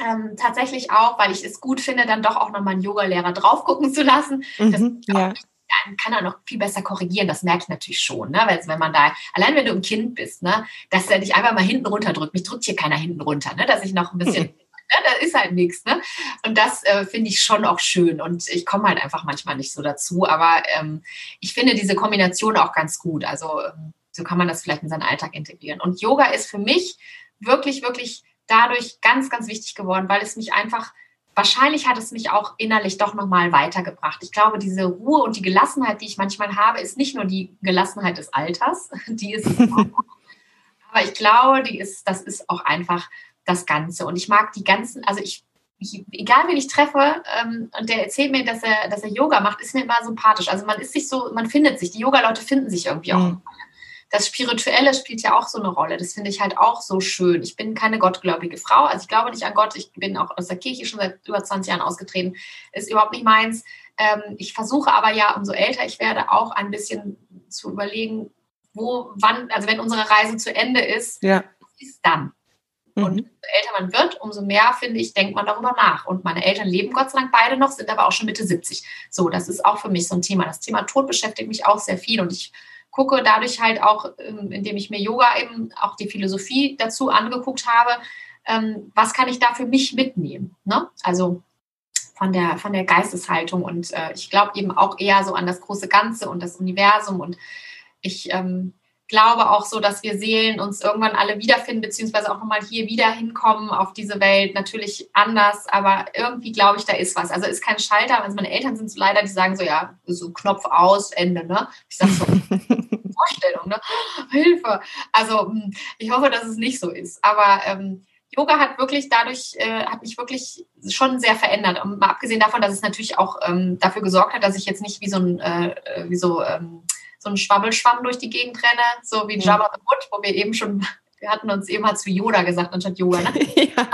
ähm, tatsächlich auch, weil ich es gut finde, dann doch auch nochmal einen Yoga-Lehrer drauf gucken zu lassen. Mhm, ja. kann er noch viel besser korrigieren, das merke ich natürlich schon, ne? Weil, wenn man da, allein wenn du ein Kind bist, ne, dass er dich einfach mal hinten runter drückt. Mich drückt hier keiner hinten runter, ne? Dass ich noch ein bisschen, mhm. ne, da ist halt nichts, ne? Und das äh, finde ich schon auch schön. Und ich komme halt einfach manchmal nicht so dazu. Aber ähm, ich finde diese Kombination auch ganz gut. Also ähm, so kann man das vielleicht in seinen Alltag integrieren. Und Yoga ist für mich wirklich, wirklich dadurch ganz, ganz wichtig geworden, weil es mich einfach, wahrscheinlich hat es mich auch innerlich doch nochmal weitergebracht. Ich glaube, diese Ruhe und die Gelassenheit, die ich manchmal habe, ist nicht nur die Gelassenheit des Alters, die ist auch. Aber ich glaube, die ist, das ist auch einfach das Ganze. Und ich mag die ganzen, also ich, ich egal wen ich treffe, ähm, und der erzählt mir, dass er, dass er Yoga macht, ist mir immer sympathisch. Also man ist sich so, man findet sich, die Yoga-Leute finden sich irgendwie auch. Mhm das Spirituelle spielt ja auch so eine Rolle. Das finde ich halt auch so schön. Ich bin keine gottgläubige Frau. Also ich glaube nicht an Gott. Ich bin auch aus der Kirche schon seit über 20 Jahren ausgetreten. Ist überhaupt nicht meins. Ähm, ich versuche aber ja, umso älter ich werde, auch ein bisschen zu überlegen, wo, wann, also wenn unsere Reise zu Ende ist, ja. was ist dann? Mhm. Und umso älter man wird, umso mehr, finde ich, denkt man darüber nach. Und meine Eltern leben Gott sei Dank beide noch, sind aber auch schon Mitte 70. So, das ist auch für mich so ein Thema. Das Thema Tod beschäftigt mich auch sehr viel und ich gucke dadurch halt auch, ähm, indem ich mir Yoga eben auch die Philosophie dazu angeguckt habe, ähm, was kann ich da für mich mitnehmen? Ne? Also von der, von der Geisteshaltung und äh, ich glaube eben auch eher so an das große Ganze und das Universum und ich ähm, glaube auch so, dass wir Seelen uns irgendwann alle wiederfinden, beziehungsweise auch nochmal hier wieder hinkommen auf diese Welt. Natürlich anders, aber irgendwie glaube ich, da ist was. Also ist kein Schalter. Also meine Eltern sind so leider, die sagen so, ja, so Knopf aus, Ende, ne? Ich sage so, Vorstellung, ne? Hilfe. Also hm, ich hoffe, dass es nicht so ist. Aber ähm, Yoga hat wirklich dadurch, äh, hat mich wirklich schon sehr verändert. Und mal abgesehen davon, dass es natürlich auch ähm, dafür gesorgt hat, dass ich jetzt nicht wie so ein, äh, äh wie so, ähm, so ein Schwabbelschwamm durch die Gegend renne, so wie Jabba the Hutt, wo wir eben schon, wir hatten uns eben mal zu Yoda gesagt anstatt Yoga. Ne? ja.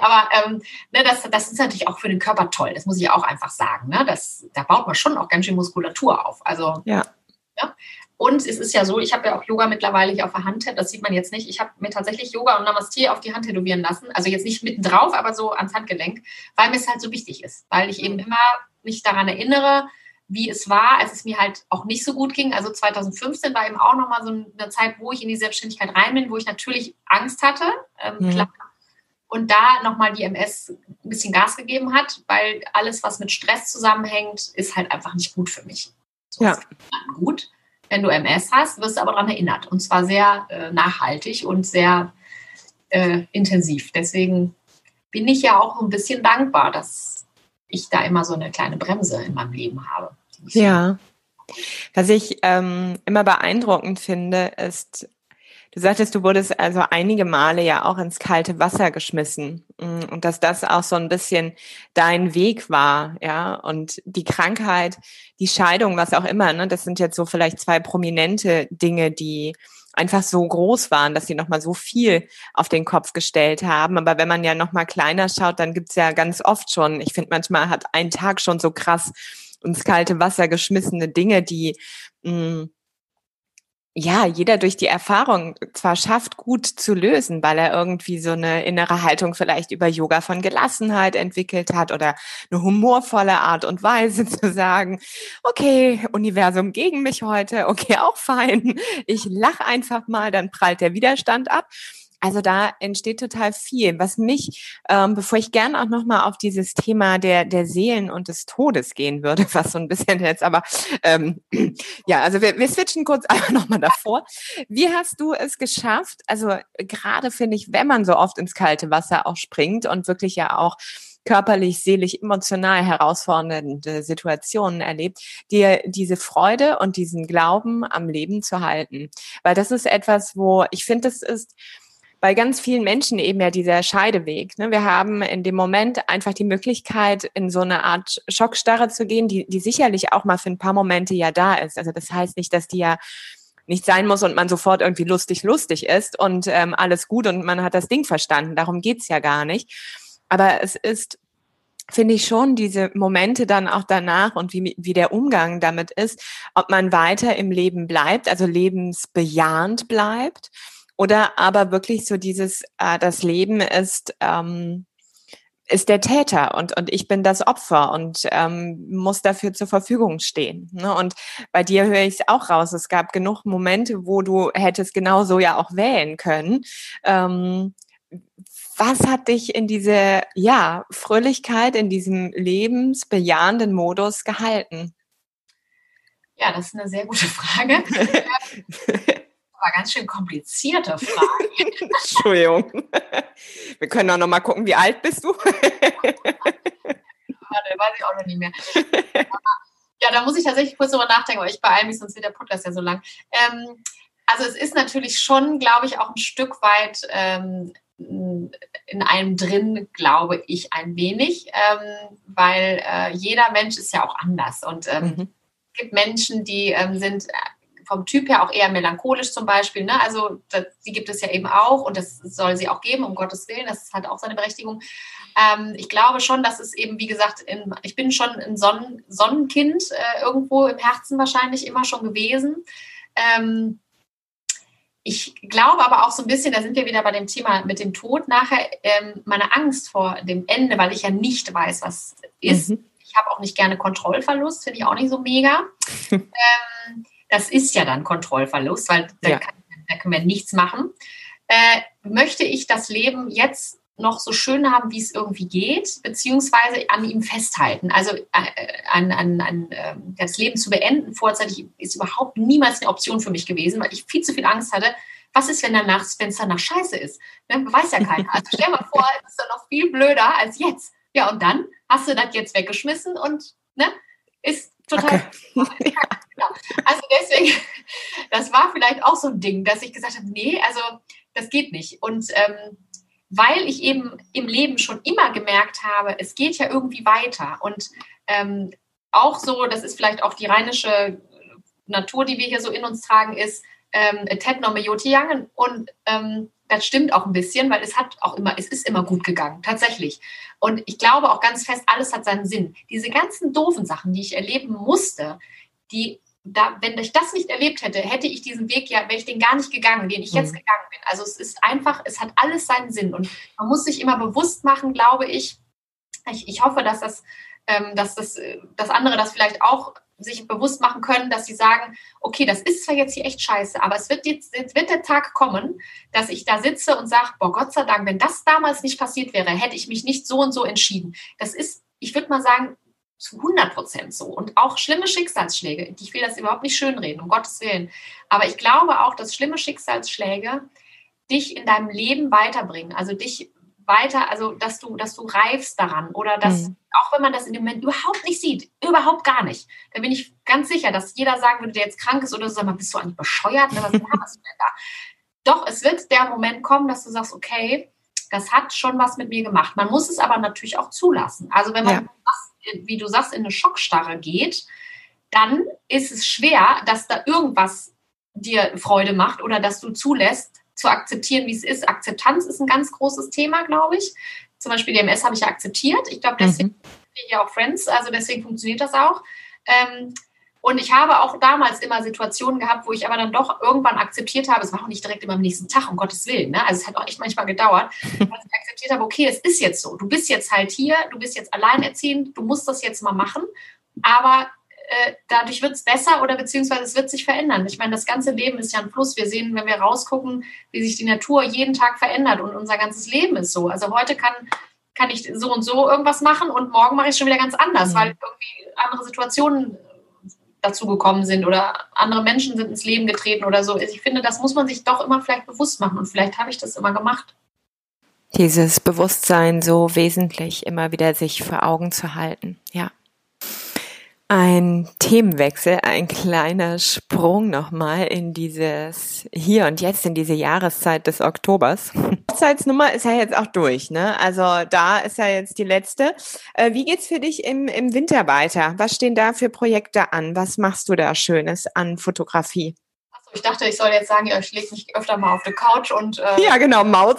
Aber ähm, ne, das, das ist natürlich auch für den Körper toll, das muss ich auch einfach sagen. Ne? Das, da baut man schon auch ganz schön Muskulatur auf. Also, ja. Ja. Und es ist ja so, ich habe ja auch Yoga mittlerweile hier auf der Hand, das sieht man jetzt nicht. Ich habe mir tatsächlich Yoga und Namaste auf die Hand tätowieren lassen. Also jetzt nicht mitten drauf, aber so ans Handgelenk, weil mir es halt so wichtig ist. Weil ich eben immer mich daran erinnere, wie es war, als es mir halt auch nicht so gut ging. Also 2015 war eben auch nochmal so eine Zeit, wo ich in die Selbstständigkeit rein bin, wo ich natürlich Angst hatte. Ähm, mhm. Und da nochmal die MS ein bisschen Gas gegeben hat, weil alles, was mit Stress zusammenhängt, ist halt einfach nicht gut für mich. So ja. gut. Wenn du MS hast, wirst du aber daran erinnert. Und zwar sehr äh, nachhaltig und sehr äh, intensiv. Deswegen bin ich ja auch ein bisschen dankbar, dass ich da immer so eine kleine Bremse in meinem Leben habe. Ja. Was ich ähm, immer beeindruckend finde, ist, du sagtest, du wurdest also einige Male ja auch ins kalte Wasser geschmissen mm, und dass das auch so ein bisschen dein Weg war, ja, und die Krankheit, die Scheidung, was auch immer, ne, das sind jetzt so vielleicht zwei prominente Dinge, die einfach so groß waren, dass sie nochmal so viel auf den Kopf gestellt haben. Aber wenn man ja nochmal kleiner schaut, dann gibt's ja ganz oft schon, ich finde manchmal hat ein Tag schon so krass ins kalte Wasser geschmissene Dinge, die mh, mm, ja, jeder durch die Erfahrung zwar schafft, gut zu lösen, weil er irgendwie so eine innere Haltung vielleicht über Yoga von Gelassenheit entwickelt hat oder eine humorvolle Art und Weise zu sagen, okay, Universum gegen mich heute, okay, auch fein, ich lach einfach mal, dann prallt der Widerstand ab. Also da entsteht total viel. Was mich, ähm, bevor ich gerne auch nochmal auf dieses Thema der, der Seelen und des Todes gehen würde, was so ein bisschen jetzt aber, ähm, ja, also wir, wir switchen kurz einfach nochmal davor. Wie hast du es geschafft? Also gerade finde ich, wenn man so oft ins kalte Wasser auch springt und wirklich ja auch körperlich, seelisch, emotional herausfordernde Situationen erlebt, dir diese Freude und diesen Glauben am Leben zu halten. Weil das ist etwas, wo ich finde, das ist bei ganz vielen Menschen eben ja dieser Scheideweg. Ne? Wir haben in dem Moment einfach die Möglichkeit, in so eine Art Schockstarre zu gehen, die, die sicherlich auch mal für ein paar Momente ja da ist. Also das heißt nicht, dass die ja nicht sein muss und man sofort irgendwie lustig, lustig ist und ähm, alles gut und man hat das Ding verstanden. Darum geht's ja gar nicht. Aber es ist finde ich schon diese Momente dann auch danach und wie, wie der Umgang damit ist, ob man weiter im Leben bleibt, also lebensbejahend bleibt oder aber wirklich so dieses, äh, das Leben ist, ähm, ist der Täter und, und ich bin das Opfer und ähm, muss dafür zur Verfügung stehen. Ne? Und bei dir höre ich es auch raus. Es gab genug Momente, wo du hättest genauso ja auch wählen können. Ähm, was hat dich in diese ja, Fröhlichkeit, in diesem lebensbejahenden Modus gehalten? Ja, das ist eine sehr gute Frage. aber ganz schön komplizierte Fragen. Entschuldigung. Wir können auch noch mal gucken, wie alt bist du? Warte, weiß ich auch noch nicht mehr. Ja, da muss ich tatsächlich kurz drüber nachdenken, aber ich beeile mich, sonst wird der Podcast ja so lang. Ähm, also es ist natürlich schon, glaube ich, auch ein Stück weit ähm, in einem drin, glaube ich, ein wenig, ähm, weil äh, jeder Mensch ist ja auch anders und ähm, mhm. es gibt Menschen, die ähm, sind vom Typ her auch eher melancholisch zum Beispiel. Ne? Also das, die gibt es ja eben auch und das soll sie auch geben, um Gottes Willen. Das hat auch seine Berechtigung. Ähm, ich glaube schon, dass es eben, wie gesagt, in, ich bin schon ein Sonnen, Sonnenkind äh, irgendwo im Herzen wahrscheinlich immer schon gewesen. Ähm, ich glaube aber auch so ein bisschen, da sind wir wieder bei dem Thema mit dem Tod nachher, ähm, meine Angst vor dem Ende, weil ich ja nicht weiß, was ist. Mhm. Ich habe auch nicht gerne Kontrollverlust, finde ich auch nicht so mega. ähm, das ist ja dann Kontrollverlust, weil da, ja. kann, da können wir nichts machen. Äh, möchte ich das Leben jetzt noch so schön haben, wie es irgendwie geht, beziehungsweise an ihm festhalten. Also äh, an, an, an äh, das Leben zu beenden vorzeitig ist überhaupt niemals eine Option für mich gewesen, weil ich viel zu viel Angst hatte. Was ist, wenn danach, wenn es danach scheiße ist? Ne? Weiß ja keiner. Also stell mal vor, es ist dann noch viel blöder als jetzt. Ja, und dann hast du das jetzt weggeschmissen und ne, ist total. Okay. ja. Also deswegen, das war vielleicht auch so ein Ding, dass ich gesagt habe, nee, also das geht nicht. Und ähm, weil ich eben im Leben schon immer gemerkt habe, es geht ja irgendwie weiter. Und ähm, auch so, das ist vielleicht auch die rheinische Natur, die wir hier so in uns tragen, ist ähm, Ted Yotiang. Und ähm, das stimmt auch ein bisschen, weil es hat auch immer, es ist immer gut gegangen, tatsächlich. Und ich glaube auch ganz fest, alles hat seinen Sinn. Diese ganzen doofen Sachen, die ich erleben musste, die da, wenn ich das nicht erlebt hätte, hätte ich diesen Weg ja, wäre ich den gar nicht gegangen, den ich jetzt mhm. gegangen bin. Also es ist einfach, es hat alles seinen Sinn und man muss sich immer bewusst machen, glaube ich. Ich, ich hoffe, dass das, ähm, dass das, dass andere das vielleicht auch sich bewusst machen können, dass sie sagen, okay, das ist zwar jetzt hier echt scheiße, aber es wird jetzt, jetzt wird der Tag kommen, dass ich da sitze und sage, boah, Gott sei Dank, wenn das damals nicht passiert wäre, hätte ich mich nicht so und so entschieden. Das ist, ich würde mal sagen, zu 100 Prozent so. Und auch schlimme Schicksalsschläge, ich will das überhaupt nicht schönreden, um Gottes Willen. Aber ich glaube auch, dass schlimme Schicksalsschläge dich in deinem Leben weiterbringen, also dich weiter, also dass du, dass du reifst daran oder dass, mhm. Auch wenn man das in dem Moment überhaupt nicht sieht, überhaupt gar nicht, dann bin ich ganz sicher, dass jeder sagen würde, der jetzt krank ist oder so, sag mal, bist du eigentlich bescheuert? Ne? Was hast du denn da? Doch, es wird der Moment kommen, dass du sagst, okay, das hat schon was mit mir gemacht. Man muss es aber natürlich auch zulassen. Also wenn man, ja. wie du sagst, in eine Schockstarre geht, dann ist es schwer, dass da irgendwas dir Freude macht oder dass du zulässt, zu akzeptieren, wie es ist. Akzeptanz ist ein ganz großes Thema, glaube ich. Zum Beispiel DMS habe ich ja akzeptiert. Ich glaube, deswegen mhm. sind wir hier auch Friends, also deswegen funktioniert das auch. Ähm, und ich habe auch damals immer Situationen gehabt, wo ich aber dann doch irgendwann akzeptiert habe, es war auch nicht direkt immer am nächsten Tag, um Gottes Willen. Ne? Also es hat auch echt manchmal gedauert, dass ich akzeptiert habe, okay, es ist jetzt so. Du bist jetzt halt hier, du bist jetzt alleinerziehend, du musst das jetzt mal machen. Aber äh, dadurch wird es besser oder beziehungsweise es wird sich verändern. Ich meine, das ganze Leben ist ja ein Fluss. Wir sehen, wenn wir rausgucken, wie sich die Natur jeden Tag verändert und unser ganzes Leben ist so. Also heute kann, kann ich so und so irgendwas machen und morgen mache ich es schon wieder ganz anders, mhm. weil irgendwie andere Situationen dazu gekommen sind oder andere Menschen sind ins Leben getreten oder so. Ich finde, das muss man sich doch immer vielleicht bewusst machen und vielleicht habe ich das immer gemacht. Dieses Bewusstsein so wesentlich immer wieder sich vor Augen zu halten, ja. Ein Themenwechsel, ein kleiner Sprung nochmal in dieses Hier und Jetzt, in diese Jahreszeit des Oktobers. Hochzeitsnummer ist ja jetzt auch durch, ne? Also da ist ja jetzt die letzte. Äh, wie geht's für dich im, im Winter weiter? Was stehen da für Projekte an? Was machst du da Schönes an Fotografie? Achso, ich dachte, ich soll jetzt sagen, ich lege mich öfter mal auf die Couch und. Äh, ja, genau, Maus.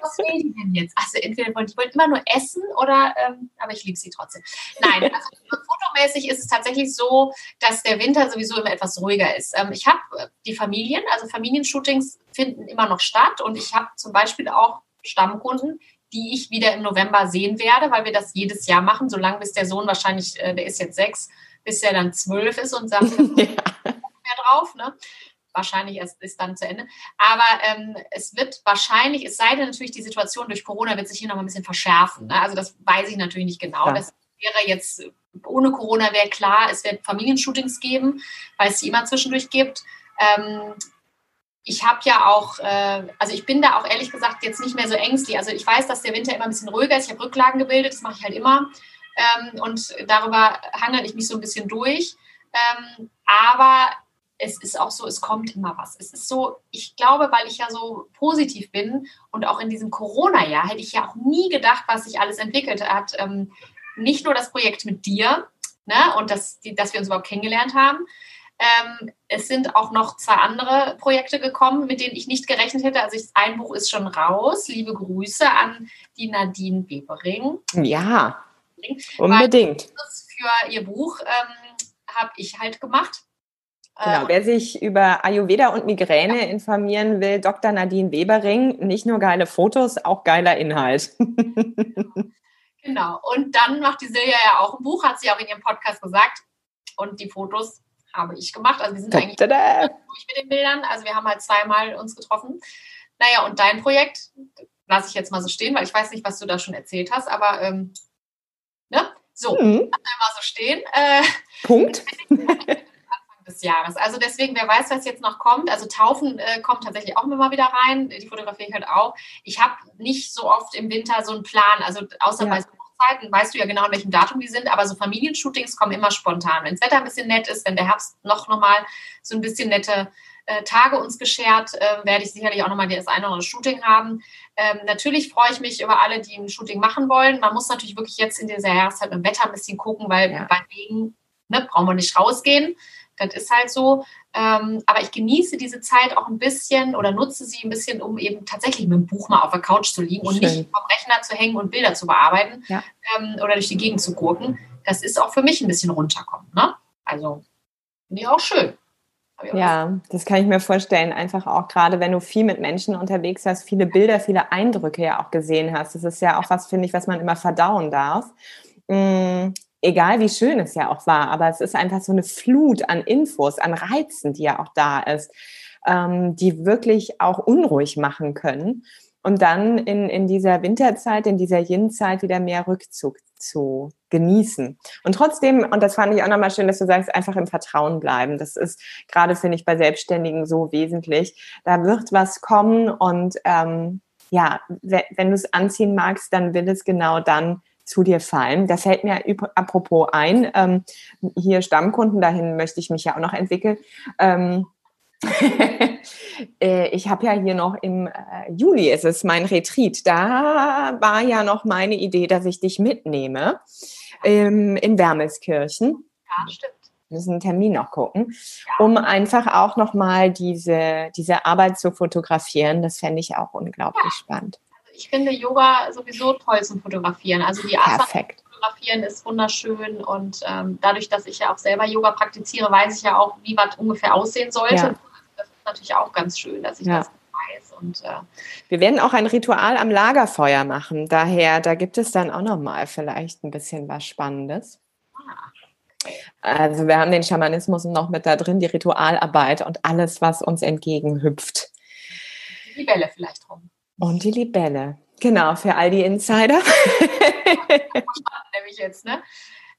Was will die denn jetzt? Also entweder wollen die wollen immer nur essen oder, ähm, aber ich liebe sie trotzdem. Nein, also fotomäßig ist es tatsächlich so, dass der Winter sowieso immer etwas ruhiger ist. Ähm, ich habe äh, die Familien, also Familienshootings finden immer noch statt und ich habe zum Beispiel auch Stammkunden, die ich wieder im November sehen werde, weil wir das jedes Jahr machen, solange bis der Sohn wahrscheinlich, äh, der ist jetzt sechs, bis er dann zwölf ist und sagt, ja. mehr drauf. Ne? Wahrscheinlich erst ist dann zu Ende. Aber ähm, es wird wahrscheinlich, es sei denn natürlich, die Situation durch Corona wird sich hier noch mal ein bisschen verschärfen. Ne? Also das weiß ich natürlich nicht genau. Ja. Das wäre jetzt, ohne Corona wäre klar, es wird Familienshootings geben, weil es die immer zwischendurch gibt. Ähm, ich habe ja auch, äh, also ich bin da auch ehrlich gesagt jetzt nicht mehr so ängstlich. Also ich weiß, dass der Winter immer ein bisschen ruhiger ist. Ich habe Rücklagen gebildet, das mache ich halt immer. Ähm, und darüber hangel ich mich so ein bisschen durch. Ähm, aber es ist auch so, es kommt immer was. Es ist so, ich glaube, weil ich ja so positiv bin und auch in diesem Corona-Jahr hätte ich ja auch nie gedacht, was sich alles entwickelt hat. Ähm, nicht nur das Projekt mit dir ne, und das, die, dass wir uns überhaupt kennengelernt haben. Ähm, es sind auch noch zwei andere Projekte gekommen, mit denen ich nicht gerechnet hätte. Also ich, ein Buch ist schon raus. Liebe Grüße an die Nadine Bebering. Ja, unbedingt. Für ihr Buch ähm, habe ich halt gemacht Genau, äh, wer sich über Ayurveda und Migräne informieren will, Dr. Nadine Webering, nicht nur geile Fotos, auch geiler Inhalt. genau, und dann macht die Silja ja auch ein Buch, hat sie auch in ihrem Podcast gesagt. Und die Fotos habe ich gemacht. Also wir sind eigentlich durch mit den Bildern. Also wir haben halt zweimal uns getroffen. Naja, und dein Projekt lasse ich jetzt mal so stehen, weil ich weiß nicht, was du da schon erzählt hast, aber ähm, ne? So, mhm. mal so stehen. Äh, Punkt. des Jahres. Also deswegen, wer weiß, was jetzt noch kommt. Also Taufen äh, kommt tatsächlich auch immer mal wieder rein. Die Fotografie halt auch. Ich habe nicht so oft im Winter so einen Plan. Also außer ja. bei so Hochzeiten weißt du ja genau, in welchem Datum die sind. Aber so Familienshootings kommen immer spontan. Wenn das Wetter ein bisschen nett ist, wenn der Herbst noch nochmal so ein bisschen nette äh, Tage uns beschert, äh, werde ich sicherlich auch nochmal das eine oder andere Shooting haben. Ähm, natürlich freue ich mich über alle, die ein Shooting machen wollen. Man muss natürlich wirklich jetzt in dieser Jahreszeit mit dem Wetter ein bisschen gucken, weil ja. bei Regen ne, brauchen wir nicht rausgehen. Das ist halt so. Ähm, aber ich genieße diese Zeit auch ein bisschen oder nutze sie ein bisschen, um eben tatsächlich mit dem Buch mal auf der Couch zu liegen Schön. und nicht vom Rechner zu hängen und Bilder zu bearbeiten ja. ähm, oder durch die Gegend zu gurken. Das ist auch für mich ein bisschen runterkommen. Ne? Also finde ich auch schön. Ja, das kann ich mir vorstellen. Einfach auch gerade, wenn du viel mit Menschen unterwegs hast, viele Bilder, viele Eindrücke ja auch gesehen hast. Das ist ja auch was, finde ich, was man immer verdauen darf. Egal wie schön es ja auch war, aber es ist einfach so eine Flut an Infos, an Reizen, die ja auch da ist, ähm, die wirklich auch unruhig machen können. Und dann in, in dieser Winterzeit, in dieser Yin-Zeit wieder mehr Rückzug zu genießen. Und trotzdem, und das fand ich auch nochmal schön, dass du sagst, einfach im Vertrauen bleiben. Das ist gerade, finde ich, bei Selbstständigen so wesentlich. Da wird was kommen und ähm, ja, wenn du es anziehen magst, dann will es genau dann zu dir fallen. Da fällt mir apropos ein, ähm, hier Stammkunden, dahin möchte ich mich ja auch noch entwickeln. Ähm, äh, ich habe ja hier noch im äh, Juli ist es mein Retreat. Da war ja noch meine Idee, dass ich dich mitnehme ähm, in Wermelskirchen. Ja, stimmt. Wir müssen einen Termin noch gucken, ja. um einfach auch nochmal diese, diese Arbeit zu fotografieren. Das fände ich auch unglaublich ja. spannend. Ich finde Yoga sowieso toll zum Fotografieren. Also die Art fotografieren ist wunderschön und ähm, dadurch, dass ich ja auch selber Yoga praktiziere, weiß ich ja auch, wie was ungefähr aussehen sollte. Ja. Das ist natürlich auch ganz schön, dass ich das weiß. Und, äh, wir werden auch ein Ritual am Lagerfeuer machen. Daher, da gibt es dann auch nochmal vielleicht ein bisschen was Spannendes. Also wir haben den Schamanismus noch mit da drin, die Ritualarbeit und alles, was uns entgegenhüpft. Die Libelle vielleicht rum. Und die Libelle. Genau, für all die Insider. Nämlich jetzt, ne?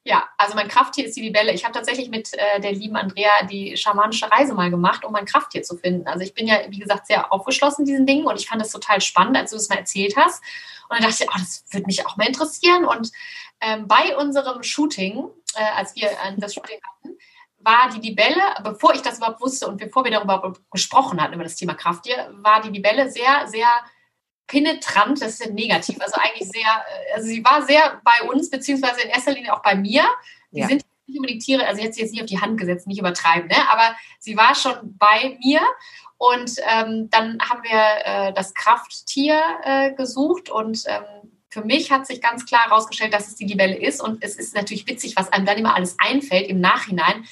Ja, also mein Krafttier ist die Libelle. Ich habe tatsächlich mit äh, der lieben Andrea die schamanische Reise mal gemacht, um mein Krafttier zu finden. Also ich bin ja, wie gesagt, sehr aufgeschlossen diesen Dingen und ich fand das total spannend, als du es mal erzählt hast. Und dann dachte ich, oh, das würde mich auch mal interessieren. Und ähm, bei unserem Shooting, äh, als wir äh, das Shooting hatten, war die Libelle, bevor ich das überhaupt wusste und bevor wir darüber gesprochen hatten, über das Thema Krafttier, war die Libelle sehr, sehr penetrant, das ist ja negativ, also eigentlich sehr, äh, also sie war sehr bei uns, beziehungsweise in erster Linie auch bei mir. Die ja. sind nicht unbedingt Tiere, also jetzt jetzt nicht auf die Hand gesetzt, nicht übertreiben, ne? aber sie war schon bei mir und ähm, dann haben wir äh, das Krafttier äh, gesucht und ähm, für mich hat sich ganz klar herausgestellt, dass es die Libelle ist. Und es ist natürlich witzig, was einem dann immer alles einfällt im Nachhinein,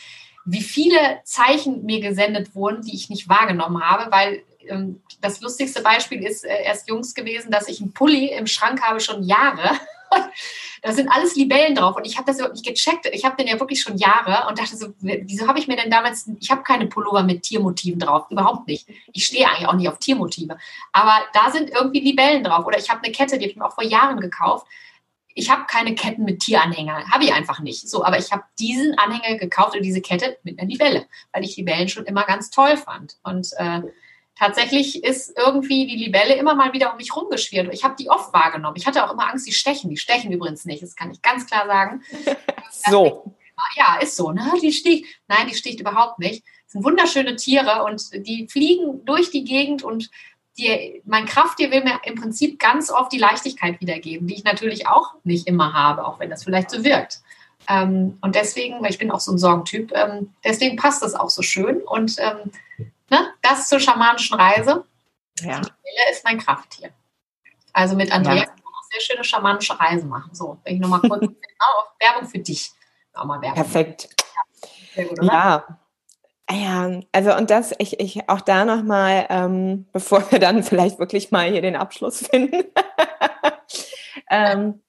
wie viele Zeichen mir gesendet wurden, die ich nicht wahrgenommen habe, weil das lustigste Beispiel ist äh, erst Jungs gewesen, dass ich einen Pulli im Schrank habe schon Jahre. da sind alles Libellen drauf und ich habe das überhaupt nicht gecheckt. Ich habe den ja wirklich schon Jahre und dachte so, wieso habe ich mir denn damals, ich habe keine Pullover mit Tiermotiven drauf, überhaupt nicht. Ich stehe eigentlich auch nicht auf Tiermotive. Aber da sind irgendwie Libellen drauf. Oder ich habe eine Kette, die habe ich mir auch vor Jahren gekauft. Ich habe keine Ketten mit Tieranhänger, habe ich einfach nicht. So, aber ich habe diesen Anhänger gekauft und diese Kette mit einer Libelle, weil ich Libellen schon immer ganz toll fand. Und äh, tatsächlich ist irgendwie die Libelle immer mal wieder um mich rumgeschwirrt. Ich habe die oft wahrgenommen. Ich hatte auch immer Angst, die stechen. Die stechen übrigens nicht, das kann ich ganz klar sagen. so. Ja, ist so. Ne? Die sticht. Nein, die sticht überhaupt nicht. Das sind wunderschöne Tiere und die fliegen durch die Gegend und die, mein Krafttier will mir im Prinzip ganz oft die Leichtigkeit wiedergeben, die ich natürlich auch nicht immer habe, auch wenn das vielleicht so wirkt. Ähm, und deswegen, weil ich bin auch so ein Sorgentyp, ähm, deswegen passt das auch so schön. Und ähm, Ne? Das zur schamanischen Reise. Ja. Die Welle ist mein Krafttier. Also mit Andrea ja. kann man auch sehr schöne schamanische Reisen machen. So, wenn ich nochmal kurz genau, Werbung für dich. Auch mal Werbung. Perfekt. Ja. Gut, ja. Ja, also und das, ich, ich auch da nochmal, ähm, bevor wir dann vielleicht wirklich mal hier den Abschluss finden. ähm,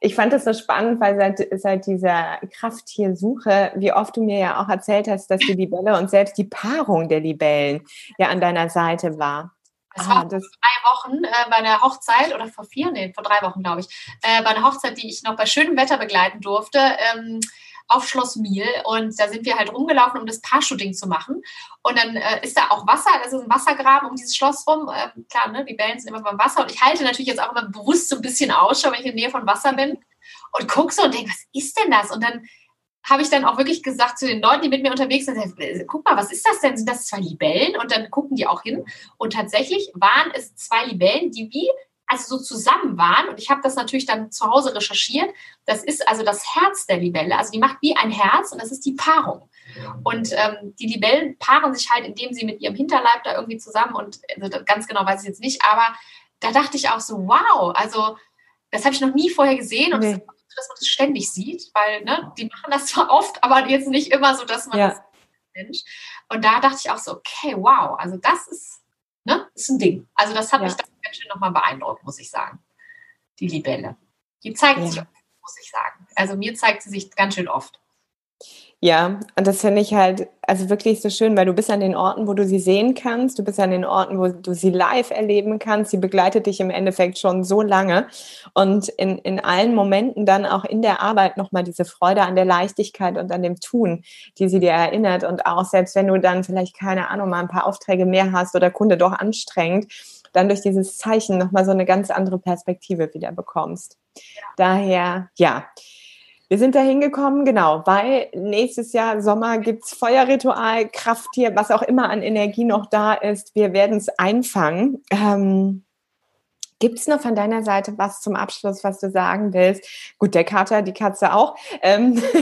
ich fand das so spannend, weil seit, seit dieser Krafttiersuche, wie oft du mir ja auch erzählt hast, dass die Libelle und selbst die Paarung der Libellen ja an deiner Seite war. Das ah, war vor drei Wochen äh, bei einer Hochzeit oder vor vier, nee, vor drei Wochen, glaube ich, äh, bei einer Hochzeit, die ich noch bei schönem Wetter begleiten durfte. Ähm, auf Schloss Miel und da sind wir halt rumgelaufen, um das Paar-Shooting zu machen. Und dann äh, ist da auch Wasser, das ist ein Wassergraben um dieses Schloss rum. Äh, klar, ne, die Bällen sind immer beim Wasser und ich halte natürlich jetzt auch immer bewusst so ein bisschen Ausschau, wenn ich in der Nähe von Wasser bin und gucke so und denke, was ist denn das? Und dann habe ich dann auch wirklich gesagt zu den Leuten, die mit mir unterwegs sind, guck mal, was ist das denn? Sind das zwei Libellen? Und dann gucken die auch hin. Und tatsächlich waren es zwei Libellen, die wie also so zusammen waren. Und ich habe das natürlich dann zu Hause recherchiert. Das ist also das Herz der Libelle. Also die macht wie ein Herz und das ist die Paarung. Und ähm, die Libellen paaren sich halt, indem sie mit ihrem Hinterleib da irgendwie zusammen und also ganz genau weiß ich jetzt nicht, aber da dachte ich auch so, wow, also das habe ich noch nie vorher gesehen und nee. das, dass man das ständig sieht, weil ne, die machen das zwar oft, aber jetzt nicht immer so, dass man ja. das Mensch. Und da dachte ich auch so, okay, wow, also das ist, ne, ist ein Ding. Also das hat ja. mich dann ganz schön nochmal beeindruckt, muss ich sagen. Die Libelle. Die zeigt ja. sich muss ich sagen. Also mir zeigt sie sich ganz schön oft. Ja, und das finde ich halt also wirklich so schön, weil du bist an den Orten, wo du sie sehen kannst, du bist an den Orten, wo du sie live erleben kannst, sie begleitet dich im Endeffekt schon so lange. Und in, in allen Momenten dann auch in der Arbeit nochmal diese Freude an der Leichtigkeit und an dem Tun, die sie dir erinnert. Und auch selbst wenn du dann vielleicht keine Ahnung mal ein paar Aufträge mehr hast oder Kunde doch anstrengend, dann durch dieses Zeichen nochmal so eine ganz andere Perspektive wieder bekommst. Daher, ja, wir sind da hingekommen, genau, weil nächstes Jahr Sommer gibt's Feuerritual, Krafttier, was auch immer an Energie noch da ist. Wir werden es einfangen. Ähm, Gibt es noch von deiner Seite was zum Abschluss, was du sagen willst? Gut, der Kater, die Katze auch. Ähm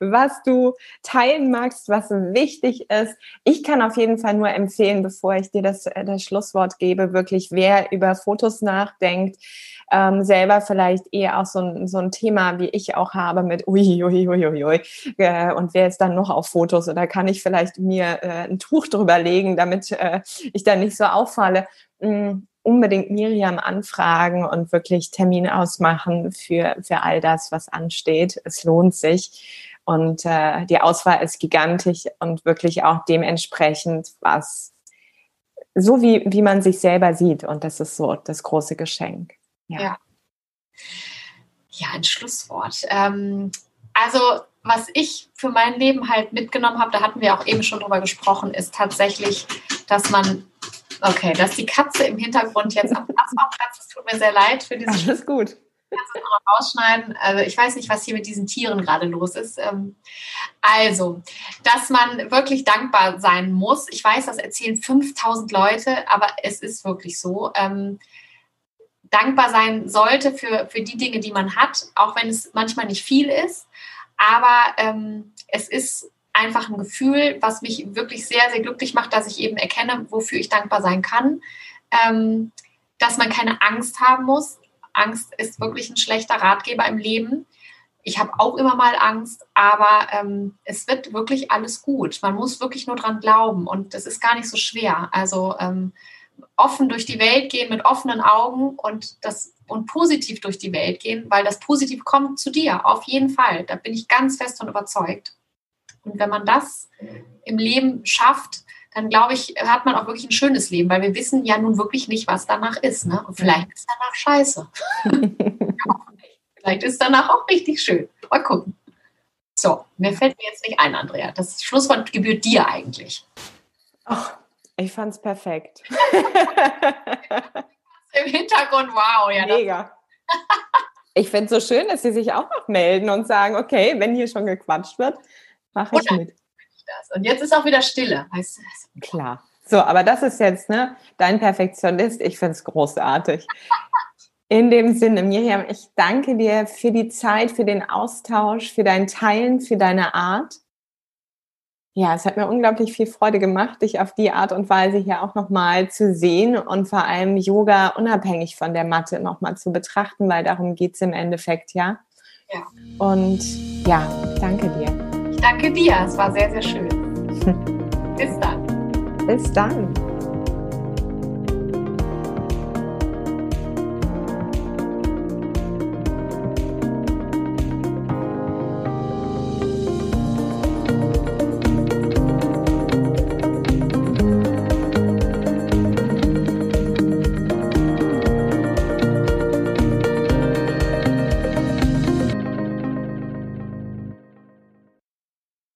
was du teilen magst, was wichtig ist. Ich kann auf jeden Fall nur empfehlen, bevor ich dir das, äh, das Schlusswort gebe, wirklich, wer über Fotos nachdenkt, ähm, selber vielleicht eher auch so ein, so ein Thema, wie ich auch habe mit ui, ui, ui, ui, ui. Äh, und wer ist dann noch auf Fotos oder kann ich vielleicht mir äh, ein Tuch drüber legen, damit äh, ich da nicht so auffalle. Unbedingt Miriam anfragen und wirklich Termin ausmachen für, für all das, was ansteht. Es lohnt sich. Und äh, die Auswahl ist gigantisch und wirklich auch dementsprechend, was so wie, wie man sich selber sieht. Und das ist so das große Geschenk. Ja. Ja, ja ein Schlusswort. Ähm, also, was ich für mein Leben halt mitgenommen habe, da hatten wir auch eben schon drüber gesprochen, ist tatsächlich, dass man, okay, dass die Katze im Hintergrund jetzt am Platz es tut mir sehr leid für dieses. Alles gut. Rausschneiden? Also ich weiß nicht, was hier mit diesen Tieren gerade los ist. Ähm, also, dass man wirklich dankbar sein muss. Ich weiß, das erzählen 5000 Leute, aber es ist wirklich so. Ähm, dankbar sein sollte für, für die Dinge, die man hat, auch wenn es manchmal nicht viel ist. Aber ähm, es ist einfach ein Gefühl, was mich wirklich sehr, sehr glücklich macht, dass ich eben erkenne, wofür ich dankbar sein kann. Ähm, dass man keine Angst haben muss. Angst ist wirklich ein schlechter Ratgeber im Leben. Ich habe auch immer mal Angst, aber ähm, es wird wirklich alles gut. Man muss wirklich nur dran glauben und das ist gar nicht so schwer. Also ähm, offen durch die Welt gehen, mit offenen Augen und das und positiv durch die Welt gehen, weil das Positiv kommt zu dir, auf jeden Fall. Da bin ich ganz fest und überzeugt. Und wenn man das im Leben schafft, dann glaube ich, hat man auch wirklich ein schönes Leben, weil wir wissen ja nun wirklich nicht, was danach ist. Ne? Und vielleicht ist danach scheiße. vielleicht ist danach auch richtig schön. Mal gucken. So, mir fällt mir jetzt nicht ein, Andrea. Das Schlusswort gebührt dir eigentlich. Ach, ich fand es perfekt. Im Hintergrund, wow. Ja, Mega. Ich finde es so schön, dass Sie sich auch noch melden und sagen, okay, wenn hier schon gequatscht wird, mache ich mit. Und jetzt ist auch wieder Stille, weißt du? Klar. So, aber das ist jetzt ne, dein Perfektionist. Ich finde es großartig. In dem Sinne, Miriam, ich danke dir für die Zeit, für den Austausch, für dein Teilen, für deine Art. Ja, es hat mir unglaublich viel Freude gemacht, dich auf die Art und Weise hier auch nochmal zu sehen und vor allem Yoga unabhängig von der Matte nochmal zu betrachten, weil darum geht es im Endeffekt, ja. Ja. Und ja, danke dir. Danke dir, es war sehr, sehr schön. Bis dann. Bis dann.